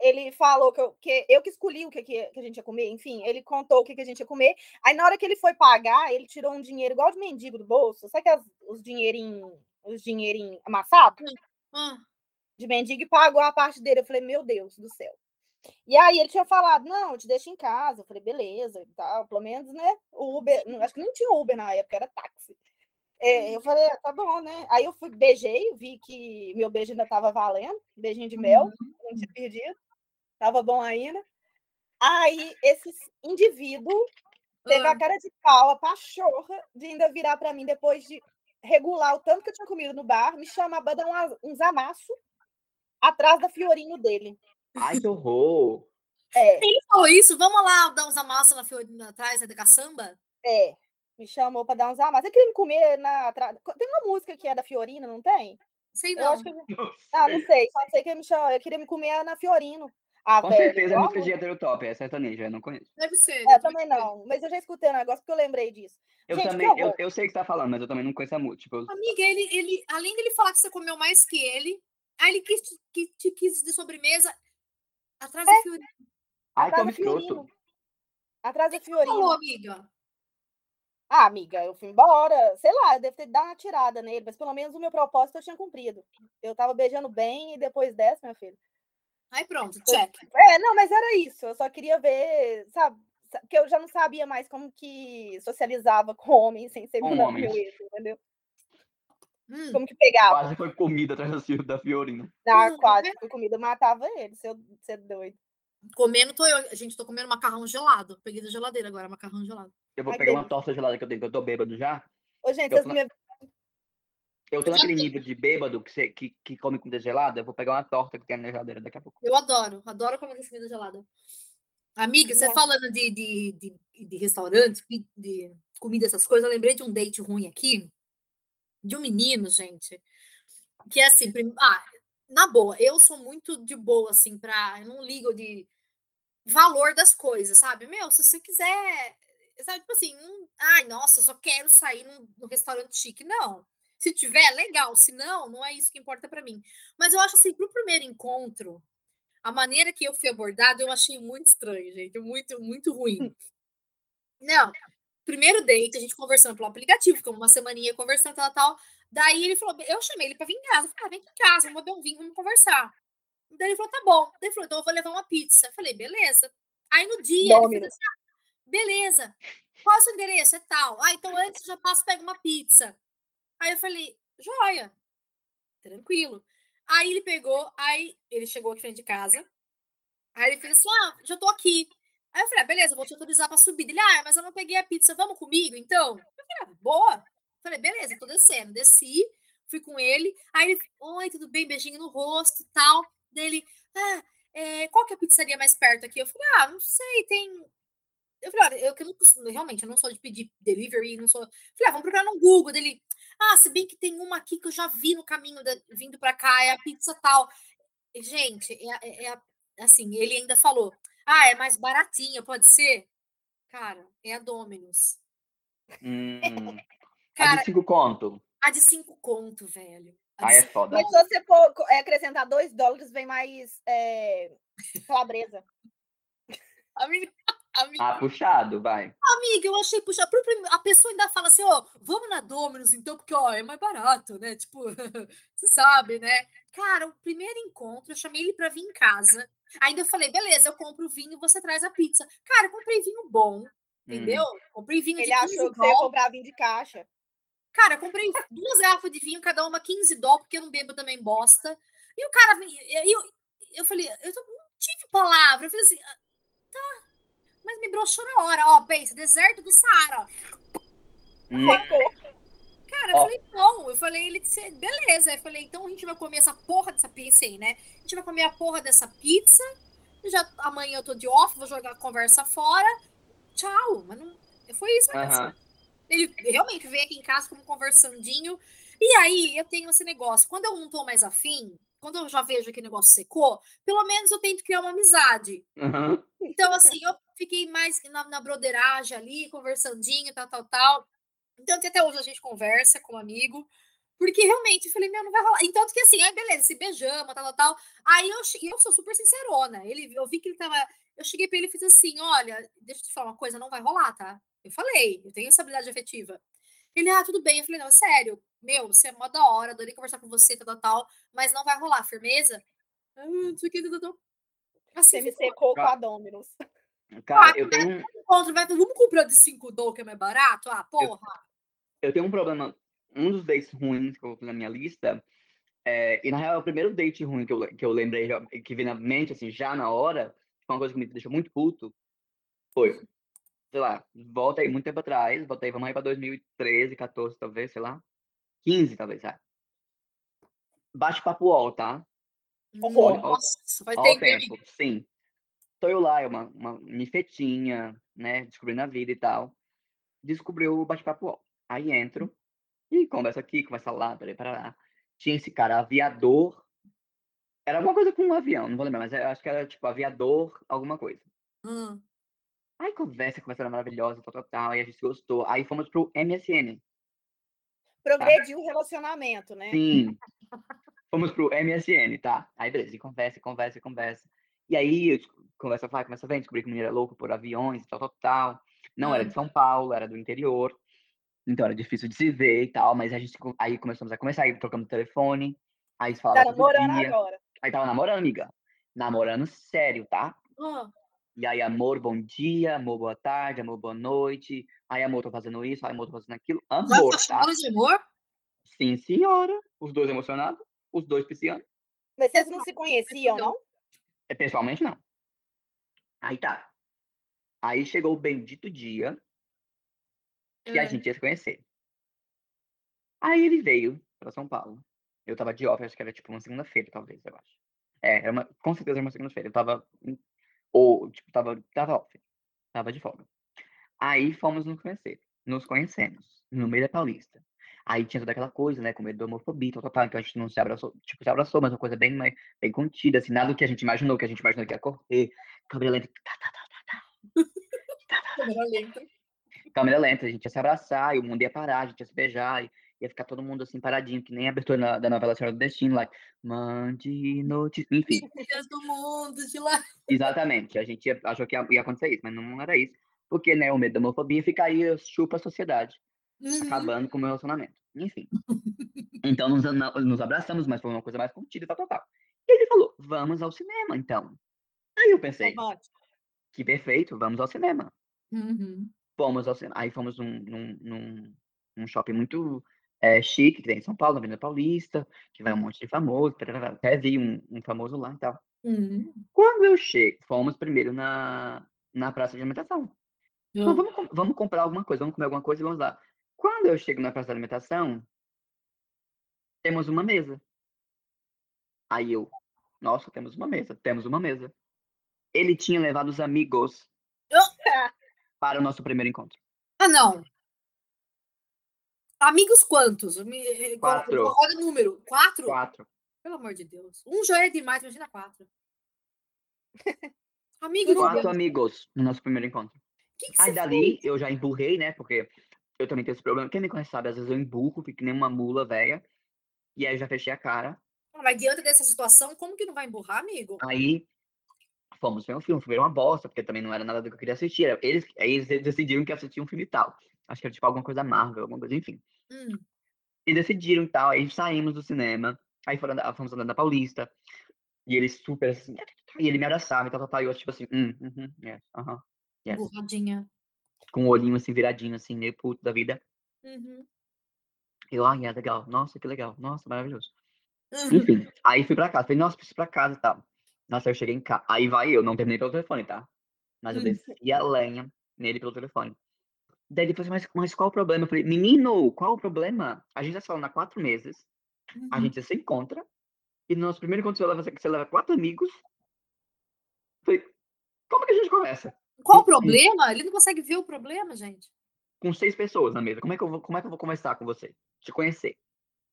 ele falou que eu que, eu que escolhi o que, que, a gente ia comer, enfim, ele contou o que, que a gente ia comer. Aí na hora que ele foi pagar, ele tirou um dinheiro igual de mendigo do bolso, sabe que as, os dinheirinhos os dinheirinho amassados? Hum. De mendigo e pagou a parte dele. Eu falei, meu Deus do céu. E aí ele tinha falado, não, eu te deixo em casa. Eu falei, beleza e tal. Pelo menos, né? Uber, acho que não tinha Uber na época, era táxi. É, eu falei, ah, tá bom, né? Aí eu fui, beijei, vi que meu beijo ainda estava valendo, beijinho de mel, uhum. não tinha perdido. Tava bom ainda. Aí, esse indivíduo teve a ah. cara de pau, a pachorra, de ainda virar para mim depois de regular o tanto que eu tinha comido no bar, me chamar para dar um, uns amassos atrás da Fiorinho dele. Ai, que horror! É. Ele falou isso? Vamos lá dar uns amassos na Fiorinho atrás da caçamba? É, me chamou para dar uns amassos. Ele queria me comer na. Tem uma música que é da Fiorina, não tem? Sei não. Eu que... *laughs* Ah, não sei. Só sei que ele me chamou. Eu queria me comer na Fiorino. Ah, Com velho, certeza é música de heterotop, é sertaneja, eu não conheço. Deve ser. É, também não, mas eu já escutei um negócio que eu lembrei disso. Eu Gente, também, eu, eu sei o que você tá falando, mas eu também não conheço a música. Tipo... Amiga, ele, ele, além dele falar que você comeu mais que ele, aí ele quis, que, te quis de sobremesa atrás é. da Fiorino. Ai, como escroto. Atrás da Fiorino. falou, amiga? Ah, amiga, eu fui embora. Sei lá, eu devo ter dado uma tirada nele, mas pelo menos o meu propósito eu tinha cumprido. Eu tava beijando bem e depois dessa, meu filho. Aí pronto, check. É, não, mas era isso. Eu só queria ver, sabe? Porque eu já não sabia mais como que socializava com homens sem ser com homens. entendeu? Hum. Como que pegava. Quase foi comida atrás da Fiorina. Ah, hum, quase foi comida, matava ele, seu, seu doido. Comendo tô eu, a gente tô comendo macarrão gelado. Peguei da geladeira agora, macarrão gelado. Eu vou Ai, pegar uma torta gelada que eu tenho, que eu tô bêbado já. Ô, gente, eu, tô, na... eu tô naquele nível de bêbado que, você, que, que come comida gelada, eu vou pegar uma torta que tem na geladeira daqui a pouco. Eu adoro, adoro comer comida gelada. Amiga, você falando de, de, de, de restaurante, de comida, essas coisas, eu lembrei de um date ruim aqui, de um menino, gente, que é assim, prim... ah, na boa, eu sou muito de boa, assim, pra. Eu não ligo de valor das coisas, sabe? Meu, se você quiser. Sabe, tipo assim, ai, nossa, só quero sair num, num restaurante chique. Não. Se tiver, legal. Se não, não é isso que importa para mim. Mas eu acho assim, pro primeiro encontro, a maneira que eu fui abordada, eu achei muito estranho, gente. Muito, muito ruim. *laughs* Não. Primeiro date, a gente conversando pelo aplicativo, ficamos uma semaninha conversando, tal, tal. Daí ele falou, eu chamei ele para vir em casa. Eu falei, ah, vem aqui em casa, vamos beber um vinho, vamos conversar. Daí ele falou, tá bom. Daí ele falou, então eu vou levar uma pizza. Eu falei, beleza. Aí no dia, ele falou assim, ah, beleza. Qual é o seu endereço? É tal. Ah, então antes eu já passo pega uma pizza. Aí eu falei, joia. Tranquilo. Aí ele pegou, aí ele chegou aqui frente de casa. Aí ele fez assim, ah, já tô aqui. Aí eu falei, ah, beleza, vou te autorizar pra subir. Ele, ah, mas eu não peguei a pizza, vamos comigo, então? Eu falei, ah, boa. Eu falei, beleza, tô descendo. Desci, fui com ele. Aí ele, oi, tudo bem? Beijinho no rosto, tal dele, ah, é, qual que é a pizzaria mais perto aqui? Eu falei, ah, não sei, tem. Eu falei, olha, eu que não costumo, realmente, eu não sou de pedir delivery, não sou. Eu falei, ah, vamos procurar no Google dele. Ah, se bem que tem uma aqui que eu já vi no caminho vindo para cá, é a pizza tal. Gente, é, é, é assim, ele ainda falou: ah, é mais baratinha, pode ser? Cara, é a Dominus. Hum, Cara, *laughs* a de cinco conto. A de cinco conto, velho. Ah, é foda. Mas se você for é, acrescentar dois dólares, vem mais é, calabresa. *laughs* Amiga, amiga. Ah, puxado, vai. Amiga, eu achei puxado. A pessoa ainda fala assim, ó, vamos na Dominus então, porque, ó, é mais barato, né? Tipo, *laughs* você sabe, né? Cara, o primeiro encontro, eu chamei ele pra vir em casa. Ainda eu falei, beleza, eu compro o vinho, você traz a pizza. Cara, eu comprei vinho bom, entendeu? Hum. Comprei vinho ele de Ele achou que você ia comprar vinho de caixa. Cara, comprei duas garrafas de vinho, cada uma 15 dólares, porque eu não bebo também bosta. E o cara, eu, eu falei, eu não tive palavra. Eu falei assim, ah, tá, mas me broxou na hora. Ó, pensa, deserto do Saara. Hum. Cara, eu falei, não. Eu falei, ele disse, beleza. Eu falei, então a gente vai comer essa porra dessa pizza aí, né? A gente vai comer a porra dessa pizza. Já, amanhã eu tô de off, vou jogar a conversa fora. Tchau. Mas não. Foi isso mesmo. Ele realmente veio aqui em casa como conversandinho. E aí eu tenho esse negócio. Quando eu não tô mais afim, quando eu já vejo que o negócio secou, pelo menos eu tento criar uma amizade. Uhum. Então, assim, eu fiquei mais na, na broderagem ali, conversandinho, tal, tal, tal. Então, até hoje a gente conversa com um amigo. Porque realmente eu falei, meu, não vai rolar. Então, que assim, aí beleza, se beijamos, tal, tal, tal. Aí eu, eu sou super sincerona. Ele, eu vi que ele tava. Eu cheguei pra ele e fiz assim: olha, deixa eu te falar uma coisa, não vai rolar, tá? Eu falei, eu tenho essa habilidade afetiva. Ele, ah, tudo bem. Eu falei, não, é sério, meu, você é mó da hora, adorei conversar com você, tal, tal, tal, mas não vai rolar, firmeza? Ah, não sei o que, tal, tal. Assim, você me secou com a Dominus. Cara, ah, eu tenho. Encontro, vai, vamos comprar de 5 dólares que é mais barato? Ah, porra. Eu, eu, tenho um problema. Um dos dates ruins que eu coloquei na minha lista. É, e na real, é o primeiro date ruim que eu, que eu lembrei, que veio na mente, assim, já na hora, uma coisa que me deixou muito puto, foi sei lá, volta aí muito tempo atrás, volta aí, vamos aí pra 2013, 14, talvez, sei lá. 15, talvez, é. Bate-papo UOL, tá? Nossa, vai ter tempo. Sim. Tô eu lá, é uma, uma nifetinha, né, descobrindo a vida e tal. Descobriu o bate-papo UOL. Aí entro e conversa aqui, conversa lá, peraí, para lá. Tinha esse cara, aviador. Era alguma coisa com um avião, não vou lembrar, mas eu acho que era tipo aviador, alguma coisa. Hum. Aí conversa, conversa maravilhosa, tal, tal, tal. Aí a gente gostou. Aí fomos pro MSN. Progrediu tá? o relacionamento, né? Sim. fomos pro MSN, tá? Aí beleza, e conversa, conversa, conversa. E aí, conversa vai, começa vem, descobri que o menino era louco por aviões, tal, tal, tal. Não era de hum. São Paulo, era do interior. Então era difícil de se ver e tal, mas a gente aí começamos a conversar, aí trocamos telefone. Aí falava. Tá namorando agora. Aí tava namorando, amiga. Namorando sério, tá? E aí, amor, bom dia, amor, boa tarde, amor, boa noite. Aí, amor, tô fazendo isso, aí, amor, tô fazendo aquilo. Amor, tá? de amor? Sim, senhora. Os dois emocionados, os dois piscianos. Mas vocês não se conheciam, não? É, pessoalmente, não. Aí tá. Aí chegou o bendito dia que a gente ia se conhecer. Aí ele veio para São Paulo. Eu tava de off, acho que era tipo uma segunda-feira, talvez, eu acho. É, era uma, com certeza era uma segunda-feira. Eu tava ou, tipo, tava, tava off. Tava de folga. Aí fomos nos conhecer. Nos conhecemos. No meio da Paulista. Aí tinha toda aquela coisa, né? Com medo da homofobia, tal, tal, então a gente não se abraçou. Tipo, se abraçou, mas uma coisa bem, bem contida, assim. Nada do que a gente imaginou, que a gente imaginou que ia correr. Câmera lenta. Tá, tá, tá, tá, tá. Câmera lenta. Câmera lenta. A gente ia se abraçar, e o mundo ia parar, a gente ia se beijar. E ia ficar todo mundo assim paradinho, que nem a abertura da novela Senhora do Destino, like, mande notícias, enfim. *laughs* do mundo de lá. Exatamente, a gente ia, achou que ia, ia, acontecer isso, mas não era isso. Porque, né, o medo da homofobia fica aí, chupa a sociedade, uhum. acabando com o meu relacionamento. Enfim. então nos, nos abraçamos, mas foi uma coisa mais contida, tal, tal, tal. E ele falou, vamos ao cinema, então. Aí eu pensei, que perfeito, vamos ao cinema. Uhum. Fomos ao cinema. Aí fomos num, num, num, num shopping muito é, chique, que tem em São Paulo, na Avenida Paulista, que vai um monte de famoso, até vi um, um famoso lá e tal. Uhum. Quando eu chego, fomos primeiro na, na praça de alimentação. Uhum. vamos, vamos comprar alguma coisa, vamos comer alguma coisa e vamos lá. Quando eu chego na praça de alimentação, temos uma mesa. Aí eu, nossa, temos uma mesa, temos uma mesa. Ele tinha levado os amigos *laughs* para o nosso primeiro encontro. Ah, não. Amigos quantos? Quatro. Olha o número. Quatro? Quatro. Pelo amor de Deus. Um já é demais, imagina quatro. *laughs* Amigo, Quatro amigos no nosso primeiro encontro. Que que Aí dali fez? eu já empurrei, né? Porque eu também tenho esse problema. Quem me conhece sabe, às vezes eu emburro, fico nem uma mula velha. E aí eu já fechei a cara. Ah, mas diante dessa situação, como que não vai emburrar, amigo? Aí fomos ver um filme, foi uma bosta, porque também não era nada do que eu queria assistir. Eles, aí eles decidiram que ia assistir um filme e tal. Acho que era tipo alguma coisa Marvel, alguma coisa, enfim. Hum. E decidiram e tal, aí saímos do cinema, aí foram, fomos andando na Paulista, e eles super assim, e ele me abraçava e tal, tal, e eu tipo assim, hum, uhum, yes, aham, yes. Burradinha. Com o olhinho assim, viradinho, assim, meio puto da vida. Uhum. Eu, ah, é legal, nossa, que legal, nossa, maravilhoso. Uhum. Enfim, *laughs* aí fui pra casa, falei, nossa, preciso ir pra casa e tal. Nossa, eu cheguei em casa, aí vai eu, não terminei pelo telefone, tá? Mas eu uhum. desci a lenha nele pelo telefone. Daí ele falou assim, mas, mas qual o problema? Eu falei, menino, qual o problema? A gente já tá falando há quatro meses, uhum. a gente se encontra, e no nosso primeiro encontro você leva, você leva quatro amigos. Eu falei, como que a gente conversa? Qual o problema? Ele não consegue ver o problema, gente. Com seis pessoas na mesa. Como é que eu vou, como é que eu vou conversar com você? Te conhecer.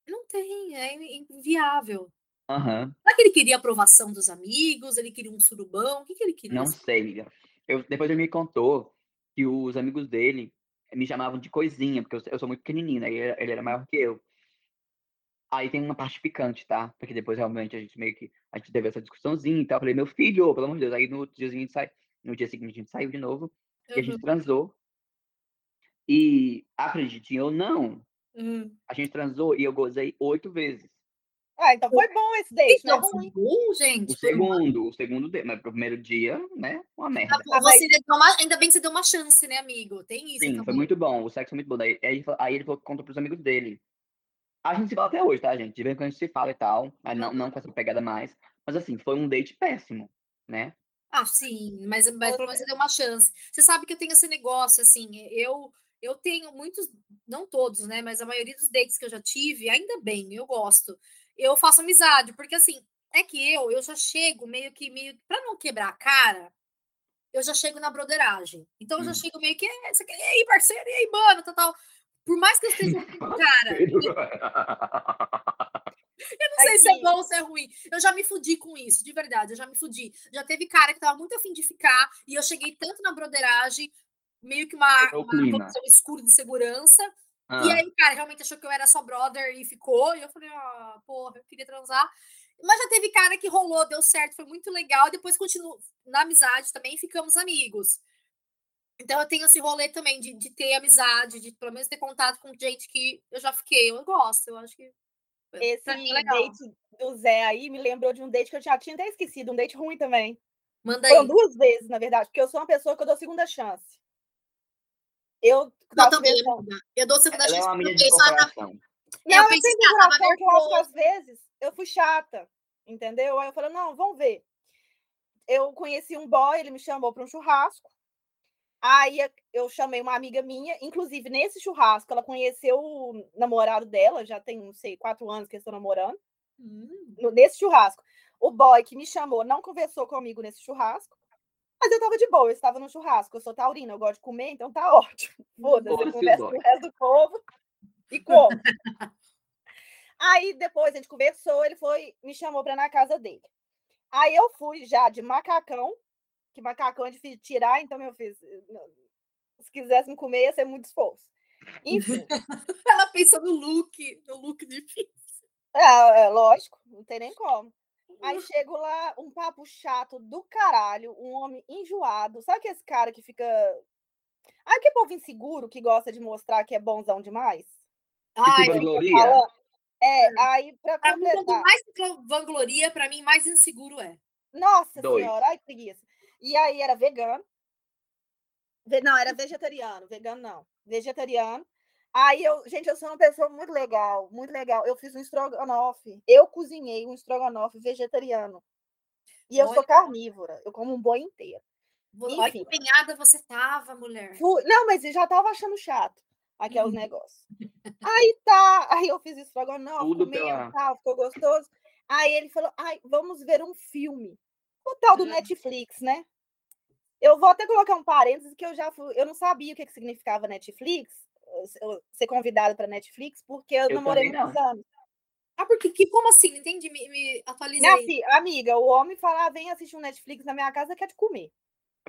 Não tem, é inviável. Uhum. Será que ele queria aprovação dos amigos? Ele queria um surubão? O que, que ele queria? Não sei. Eu, depois ele me contou que os amigos dele me chamavam de coisinha, porque eu, eu sou muito pequenininho, né? Ele, ele, era maior que eu. Aí tem uma parte picante, tá? Porque depois realmente a gente meio que a gente teve essa discussãozinha e tal. Eu falei, meu filho, pelo amor de Deus. Aí no dia seguinte, sai, no dia seguinte a gente saiu de novo uhum. e a gente transou. E acredite ou não, uhum. a gente transou e eu gozei oito vezes. Ah, então foi bom esse date, não é ruim. Bom, gente. O segundo, o segundo date, mas pro primeiro dia, né, uma merda. Ah, você uma, ainda bem que você deu uma chance, né, amigo? Tem isso Sim, também. foi muito bom, o sexo foi muito bom. Daí, aí, aí ele falou, conta pros amigos dele. A gente se fala até hoje, tá, gente? De vez em quando a gente se fala e tal, mas não, não com essa pegada mais. Mas assim, foi um date péssimo, né? Ah, sim, mas, mas pelo menos você deu uma chance. Você sabe que eu tenho esse negócio, assim, eu eu tenho muitos, não todos, né? Mas a maioria dos dates que eu já tive, ainda bem, eu gosto eu faço amizade, porque assim, é que eu, eu já chego meio que, meio, para não quebrar a cara, eu já chego na broderagem. Então eu já hum. chego meio que, é, e aí, parceiro, e aí, mano, tal, tal. Por mais que eu esteja *laughs* com cara. *laughs* eu não sei Aqui. se é bom ou se é ruim. Eu já me fudi com isso, de verdade, eu já me fudi. Já teve cara que tava muito afim de ficar, e eu cheguei tanto na broderagem, meio que uma, uma escura de segurança, ah. E aí o cara realmente achou que eu era só brother e ficou. E eu falei, ah, porra, eu queria transar. Mas já teve cara que rolou, deu certo, foi muito legal. E depois continuo na amizade também ficamos amigos. Então eu tenho esse rolê também de, de ter amizade, de pelo menos ter contato com gente que eu já fiquei. Eu gosto, eu acho que. Esse é date do Zé aí me lembrou de um date que eu já tinha até esquecido, um date ruim também. Manda aí. Foram duas vezes, na verdade, porque eu sou uma pessoa que eu dou segunda chance. Eu não, também, eu dou segunda chance. É uma menina de coração. Não, eu, eu pensei que coração, que eu acho que às vezes eu fui chata, entendeu? Aí eu falei, não, vamos ver. Eu conheci um boy, ele me chamou para um churrasco. Aí eu chamei uma amiga minha, inclusive nesse churrasco, ela conheceu o namorado dela, já tem, não sei, quatro anos que eles estão namorando. Hum. Nesse churrasco. O boy que me chamou não conversou comigo nesse churrasco. Mas eu tava de boa, eu estava no churrasco, eu sou taurina, eu gosto de comer, então tá *laughs* ótimo. Foda-se, eu converso com o resto do povo e como. Aí depois a gente conversou, ele foi, me chamou para na casa dele. Aí eu fui já de macacão, que macacão é difícil de tirar, então eu fiz. Se quisesse me comer, ia ser muito esforço. Enfim. *laughs* Ela pensa no look, no look difícil. É, é, lógico, não tem nem como. Aí chego lá, um papo chato do caralho, um homem enjoado. Sabe que esse cara que fica. Ah, que povo inseguro que gosta de mostrar que é bonzão demais? Ai, vangloria? É, é, aí pra completar... Mim, quanto mais vangloria, pra mim, mais inseguro é. Nossa Dois. senhora, ai, preguiça. E aí era vegano. Não, era vegetariano. Vegano não. Vegetariano. Aí eu, gente, eu sou uma pessoa muito legal, muito legal. Eu fiz um estrogonofe. Eu cozinhei um estrogonofe vegetariano. E eu sou carnívora, eu como um boi inteiro. Olha que empenhada você tava, mulher. Fui, não, mas eu já tava achando chato aqueles uhum. negócios. Aí tá, *laughs* aí eu fiz estrogonofe, comi, pela... tal, ficou gostoso. Aí ele falou: "Ai, vamos ver um filme". O tal do Netflix, né? Eu vou até colocar um parênteses que eu já fui, eu não sabia o que, que significava Netflix ser convidada para Netflix, porque eu, eu namorei muitos anos. Ah, porque que, como assim? Entendi, me, me atualizei. Amiga, o homem fala, ah, vem assistir um Netflix na minha casa, quer te comer.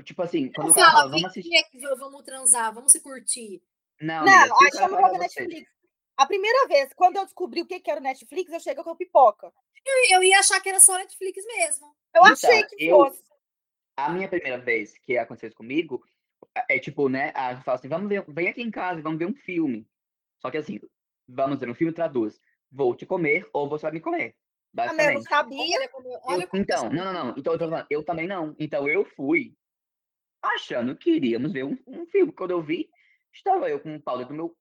Tipo assim, quando o cara fala, vamos assistir. Vamos transar, vamos se curtir. Não, não amiga, aí chama ver Netflix. A primeira vez, quando eu descobri o que era o Netflix, eu chego com pipoca. Eu, eu ia achar que era só Netflix mesmo. Eu então, achei que eu, fosse. A minha primeira vez que aconteceu isso comigo, é tipo, né, a gente fala assim, vamos ver, vem aqui em casa, vamos ver um filme. Só que assim, vamos ver um filme traduz vou te comer ou você vai me comer. Basicamente. Ah, eu sabia. Olha, então, não, não, não. Então eu tô falando, eu também não. Então eu fui achando que iríamos ver um, um filme. Quando eu vi, estava eu com o pau dentro do meu.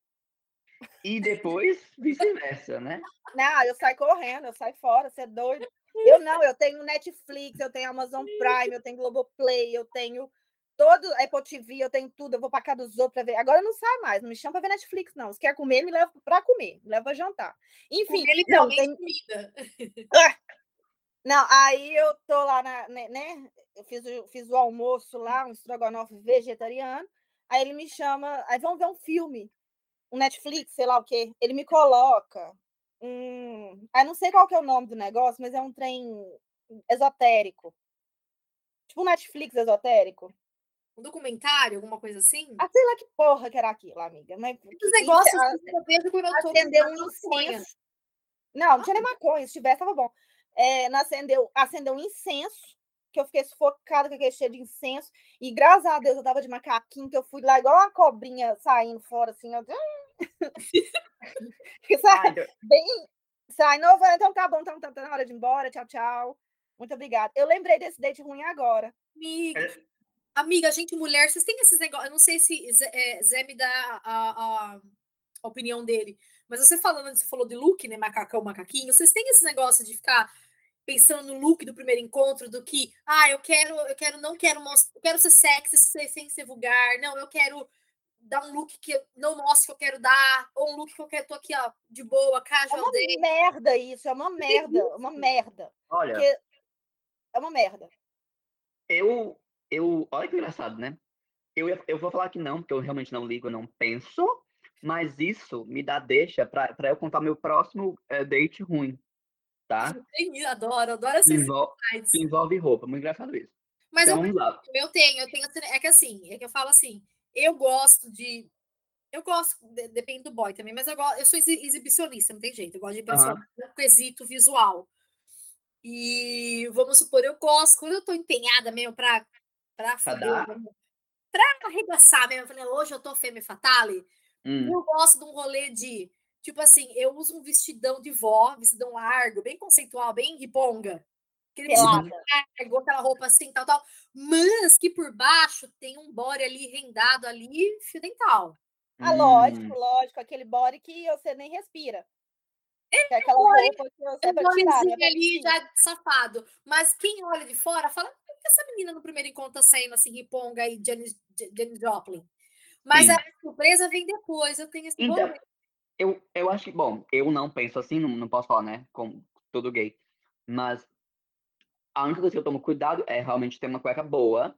E depois, vice-versa, né? Não, eu saio correndo, eu saio fora, você é doido. Eu não, eu tenho Netflix, eu tenho Amazon Prime, eu tenho Globoplay, eu tenho todo Apple TV, eu tenho tudo, eu vou para casa dos outros para ver. Agora não sai mais, não me chama para ver Netflix, não. Se quer comer, me leva para comer, me leva para jantar. Enfim, ele não tem comida. Ah! Não, aí eu tô lá na, né, né? Eu fiz, fiz o almoço lá, um estrogonofe vegetariano. Aí ele me chama, aí vamos ver um filme, um Netflix, sei lá o quê. Ele me coloca um, aí não sei qual que é o nome do negócio, mas é um trem esotérico. Tipo um Netflix esotérico um documentário, alguma coisa assim? Ah, sei lá que porra que era aquilo, amiga. Mas os negócios que eu vejo quando eu tô acendeu um incenso. Não, não tinha nem maconha, se tivesse, tava bom. É, acendeu, acendeu um incenso, que eu fiquei sufocada com aquele cheio de incenso. E graças a Deus eu tava de macaquinho, que eu fui lá igual uma cobrinha saindo fora, assim. Eu... sai, bem. Sai, não, então tá bom, então tá, tá na hora de ir embora. Tchau, tchau. Muito obrigada. Eu lembrei desse date ruim agora. Amiga, é. Amiga, gente, mulher, vocês têm esses negócios. Eu não sei se Zé, é, Zé me dá a, a, a, opinião dele, mas você falando, você falou de look, né? Macacão, macaquinho. Vocês têm esse negócio de ficar pensando no look do primeiro encontro, do que, ah, eu quero, eu quero, não quero mostrar, eu quero ser sexy sem ser vulgar, não, eu quero dar um look que não mostre que eu quero dar, ou um look que eu quero, tô aqui, ó, de boa, casual. É uma day. merda isso, é uma merda, uma merda. Olha. É uma merda. Eu eu. Olha que engraçado, né? Eu, eu vou falar que não, porque eu realmente não ligo, eu não penso, mas isso me dá deixa para eu contar meu próximo é, date ruim, tá? Eu adoro, adoro essas Envol que envolve roupa, muito engraçado isso. Mas então, eu, eu tenho, eu tenho. É que assim, é que eu falo assim, eu gosto de. Eu gosto, depende do boy também, mas eu, gosto, eu sou exibicionista, não tem jeito. Eu gosto de pessoa uhum. no quesito visual. E vamos supor, eu gosto, quando eu tô empenhada mesmo para Pra foder, pra arregaçar mesmo. Eu falei, hoje eu tô fêmea fatale. Hum. Eu gosto de um rolê de, tipo assim, eu uso um vestidão de vó, vestidão largo, bem conceitual, bem riponga. Aquele vestidão largo, aquela roupa assim, tal, tal. Mas que por baixo tem um body ali rendado ali, fio dental. Ah, lógico, hum. lógico. Aquele body que você nem respira. É, é aquela roupa que você é vai tirar, né? ali já safado. Mas quem olha de fora fala, que essa menina no primeiro encontro tá saindo assim, Riponga e Janis, Janis Joplin? Mas Sim. a surpresa vem depois, eu tenho esse então, eu, eu acho que, bom, eu não penso assim, não, não posso falar, né, como todo gay, mas a única coisa que eu tomo cuidado é realmente ter uma cueca boa.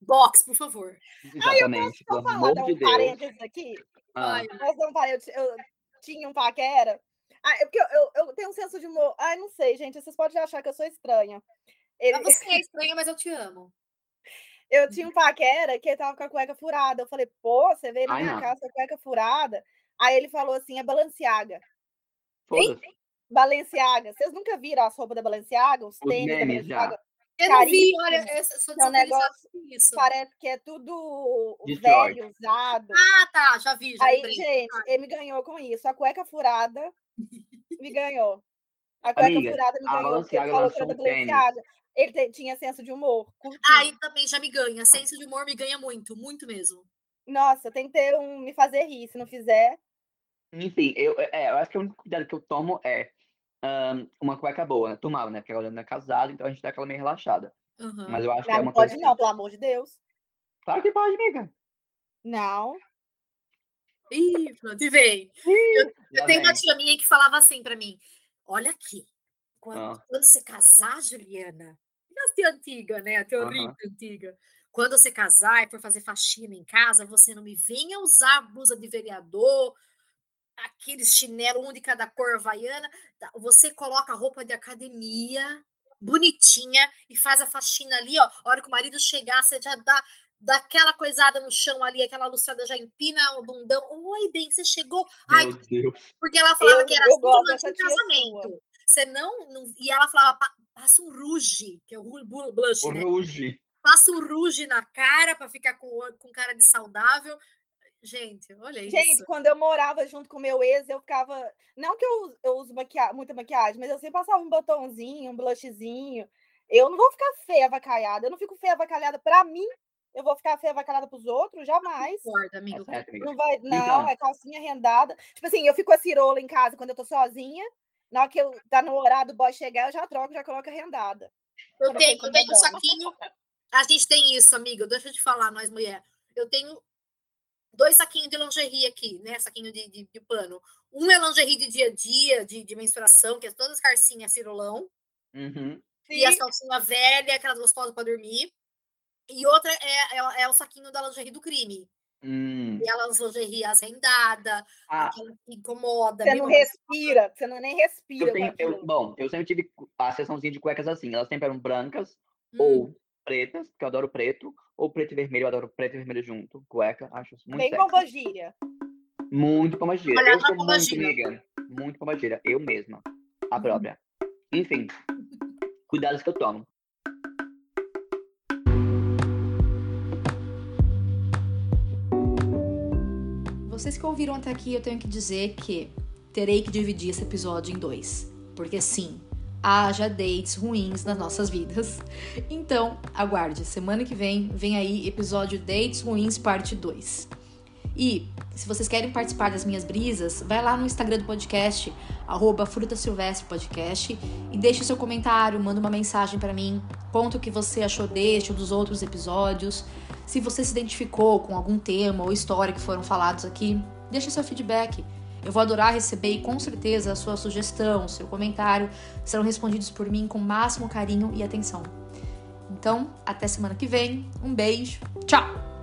Box, por favor. Exatamente, pelo amor de Deus. parênteses aqui? Ah. Ai, um parênteses, eu tinha um paquera. Ah, é porque eu, eu, eu, tenho um senso de humor. Ai, não sei, gente. Vocês podem achar que eu sou estranha. Ele... Você é estranha, mas eu te amo. *laughs* Eu tinha um paquera que ele tava com a cueca furada. Eu falei, pô, você veio na Ai, minha não. casa com a cueca furada? Aí ele falou assim, é Balenciaga. Balenciaga. Vocês nunca viram as roupas da Balenciaga? Os, os tênis da Balenciaga? Já. Eu não vi, olha, eu sou é um negócio, isso. Parece que é tudo velho, usado. Ah, tá, já vi. Já Aí, lembrei. gente, ele me ganhou com isso. A cueca furada me ganhou. A cueca Amiga, furada me ganhou, ele falou que era da Balenciaga. Ele tinha senso de humor. Aí ah, também já me ganha. Senso de humor me ganha muito, muito mesmo. Nossa, tem que ter um me fazer rir. Se não fizer. Enfim, eu, é, eu acho que o único cuidado que eu tomo é um, uma cueca boa, né? Tomava, né? Porque agora não é casado, então a gente dá aquela meio relaxada. Uhum. Mas eu acho não, que é uma não pode coisa. Não, pelo amor de Deus. Claro que pode, amiga. Não. Ih, pronto, e vem. Eu, eu tenho uma tia minha que falava assim para mim: olha aqui, quando, ah. quando você casar, Juliana, a tia antiga, né? A teoria uhum. antiga. Quando você casar e for fazer faxina em casa, você não me venha usar blusa de vereador, aquele chinelo, um de cada cor havaiana. Tá, você coloca a roupa de academia bonitinha e faz a faxina ali, ó. A hora que o marido chegar, você já dá daquela coisada no chão ali, aquela lustrada já empina o bundão. Oi, bem, você chegou. Ai, porque ela falava eu, que era assim de casamento. Você não, não, E ela falava, passa um rouge, que é o blush, o né? Rouge. Passa um rouge na cara para ficar com, com cara de saudável. Gente, olha isso. Gente, quando eu morava junto com meu ex, eu ficava. Não que eu, eu uso maquia... muita maquiagem, mas eu sempre passava um batomzinho, um blushzinho. Eu não vou ficar feia avacalhada. Eu não fico feia avacalhada para mim. Eu vou ficar feia avacalhada para os outros? Jamais. Concordo, amigo. É não, vai, não então... é calcinha rendada. Tipo assim, eu fico a cirola em casa quando eu tô sozinha. Na hora que eu, tá no horário do boy chegar, eu já troco, já coloco a rendada. Eu tenho, eu tenho um saquinho. A gente tem isso, amiga. Deixa eu te falar, nós mulher. Eu tenho dois saquinhos de lingerie aqui, né? Saquinho de, de, de pano. Um é lingerie de dia a dia, de, de menstruação, que é todas as carcinhas cirolão. Uhum. E as calcinhas velhas, aquelas gostosas para dormir. E outra é, é, é, o saquinho da lingerie do crime. Hum. E elas lingerie azendada, ah. que incomoda. Você não respira, você não nem respira. Eu tenho, eu, bom, eu sempre tive a seçãozinha de cuecas assim, elas sempre eram brancas hum. ou pretas, que eu adoro preto, ou preto e vermelho, eu adoro preto e vermelho junto, cueca, acho muito Bem sexy. pomba-gira. Muito pomba-gira. Eu sou muito amiga, muito pomba-gira, eu mesma, a uhum. própria. Enfim, cuidados que eu tomo. Vocês que ouviram até aqui, eu tenho que dizer que terei que dividir esse episódio em dois. Porque sim, haja dates ruins nas nossas vidas. Então, aguarde, semana que vem vem aí episódio Dates Ruins parte 2. E se vocês querem participar das minhas brisas, vai lá no Instagram do podcast, arroba Fruta Silvestre Podcast, e deixe seu comentário, manda uma mensagem para mim, conta o que você achou deste ou dos outros episódios. Se você se identificou com algum tema ou história que foram falados aqui, deixe seu feedback. Eu vou adorar receber e com certeza a sua sugestão, seu comentário serão respondidos por mim com o máximo carinho e atenção. Então, até semana que vem. Um beijo. Tchau!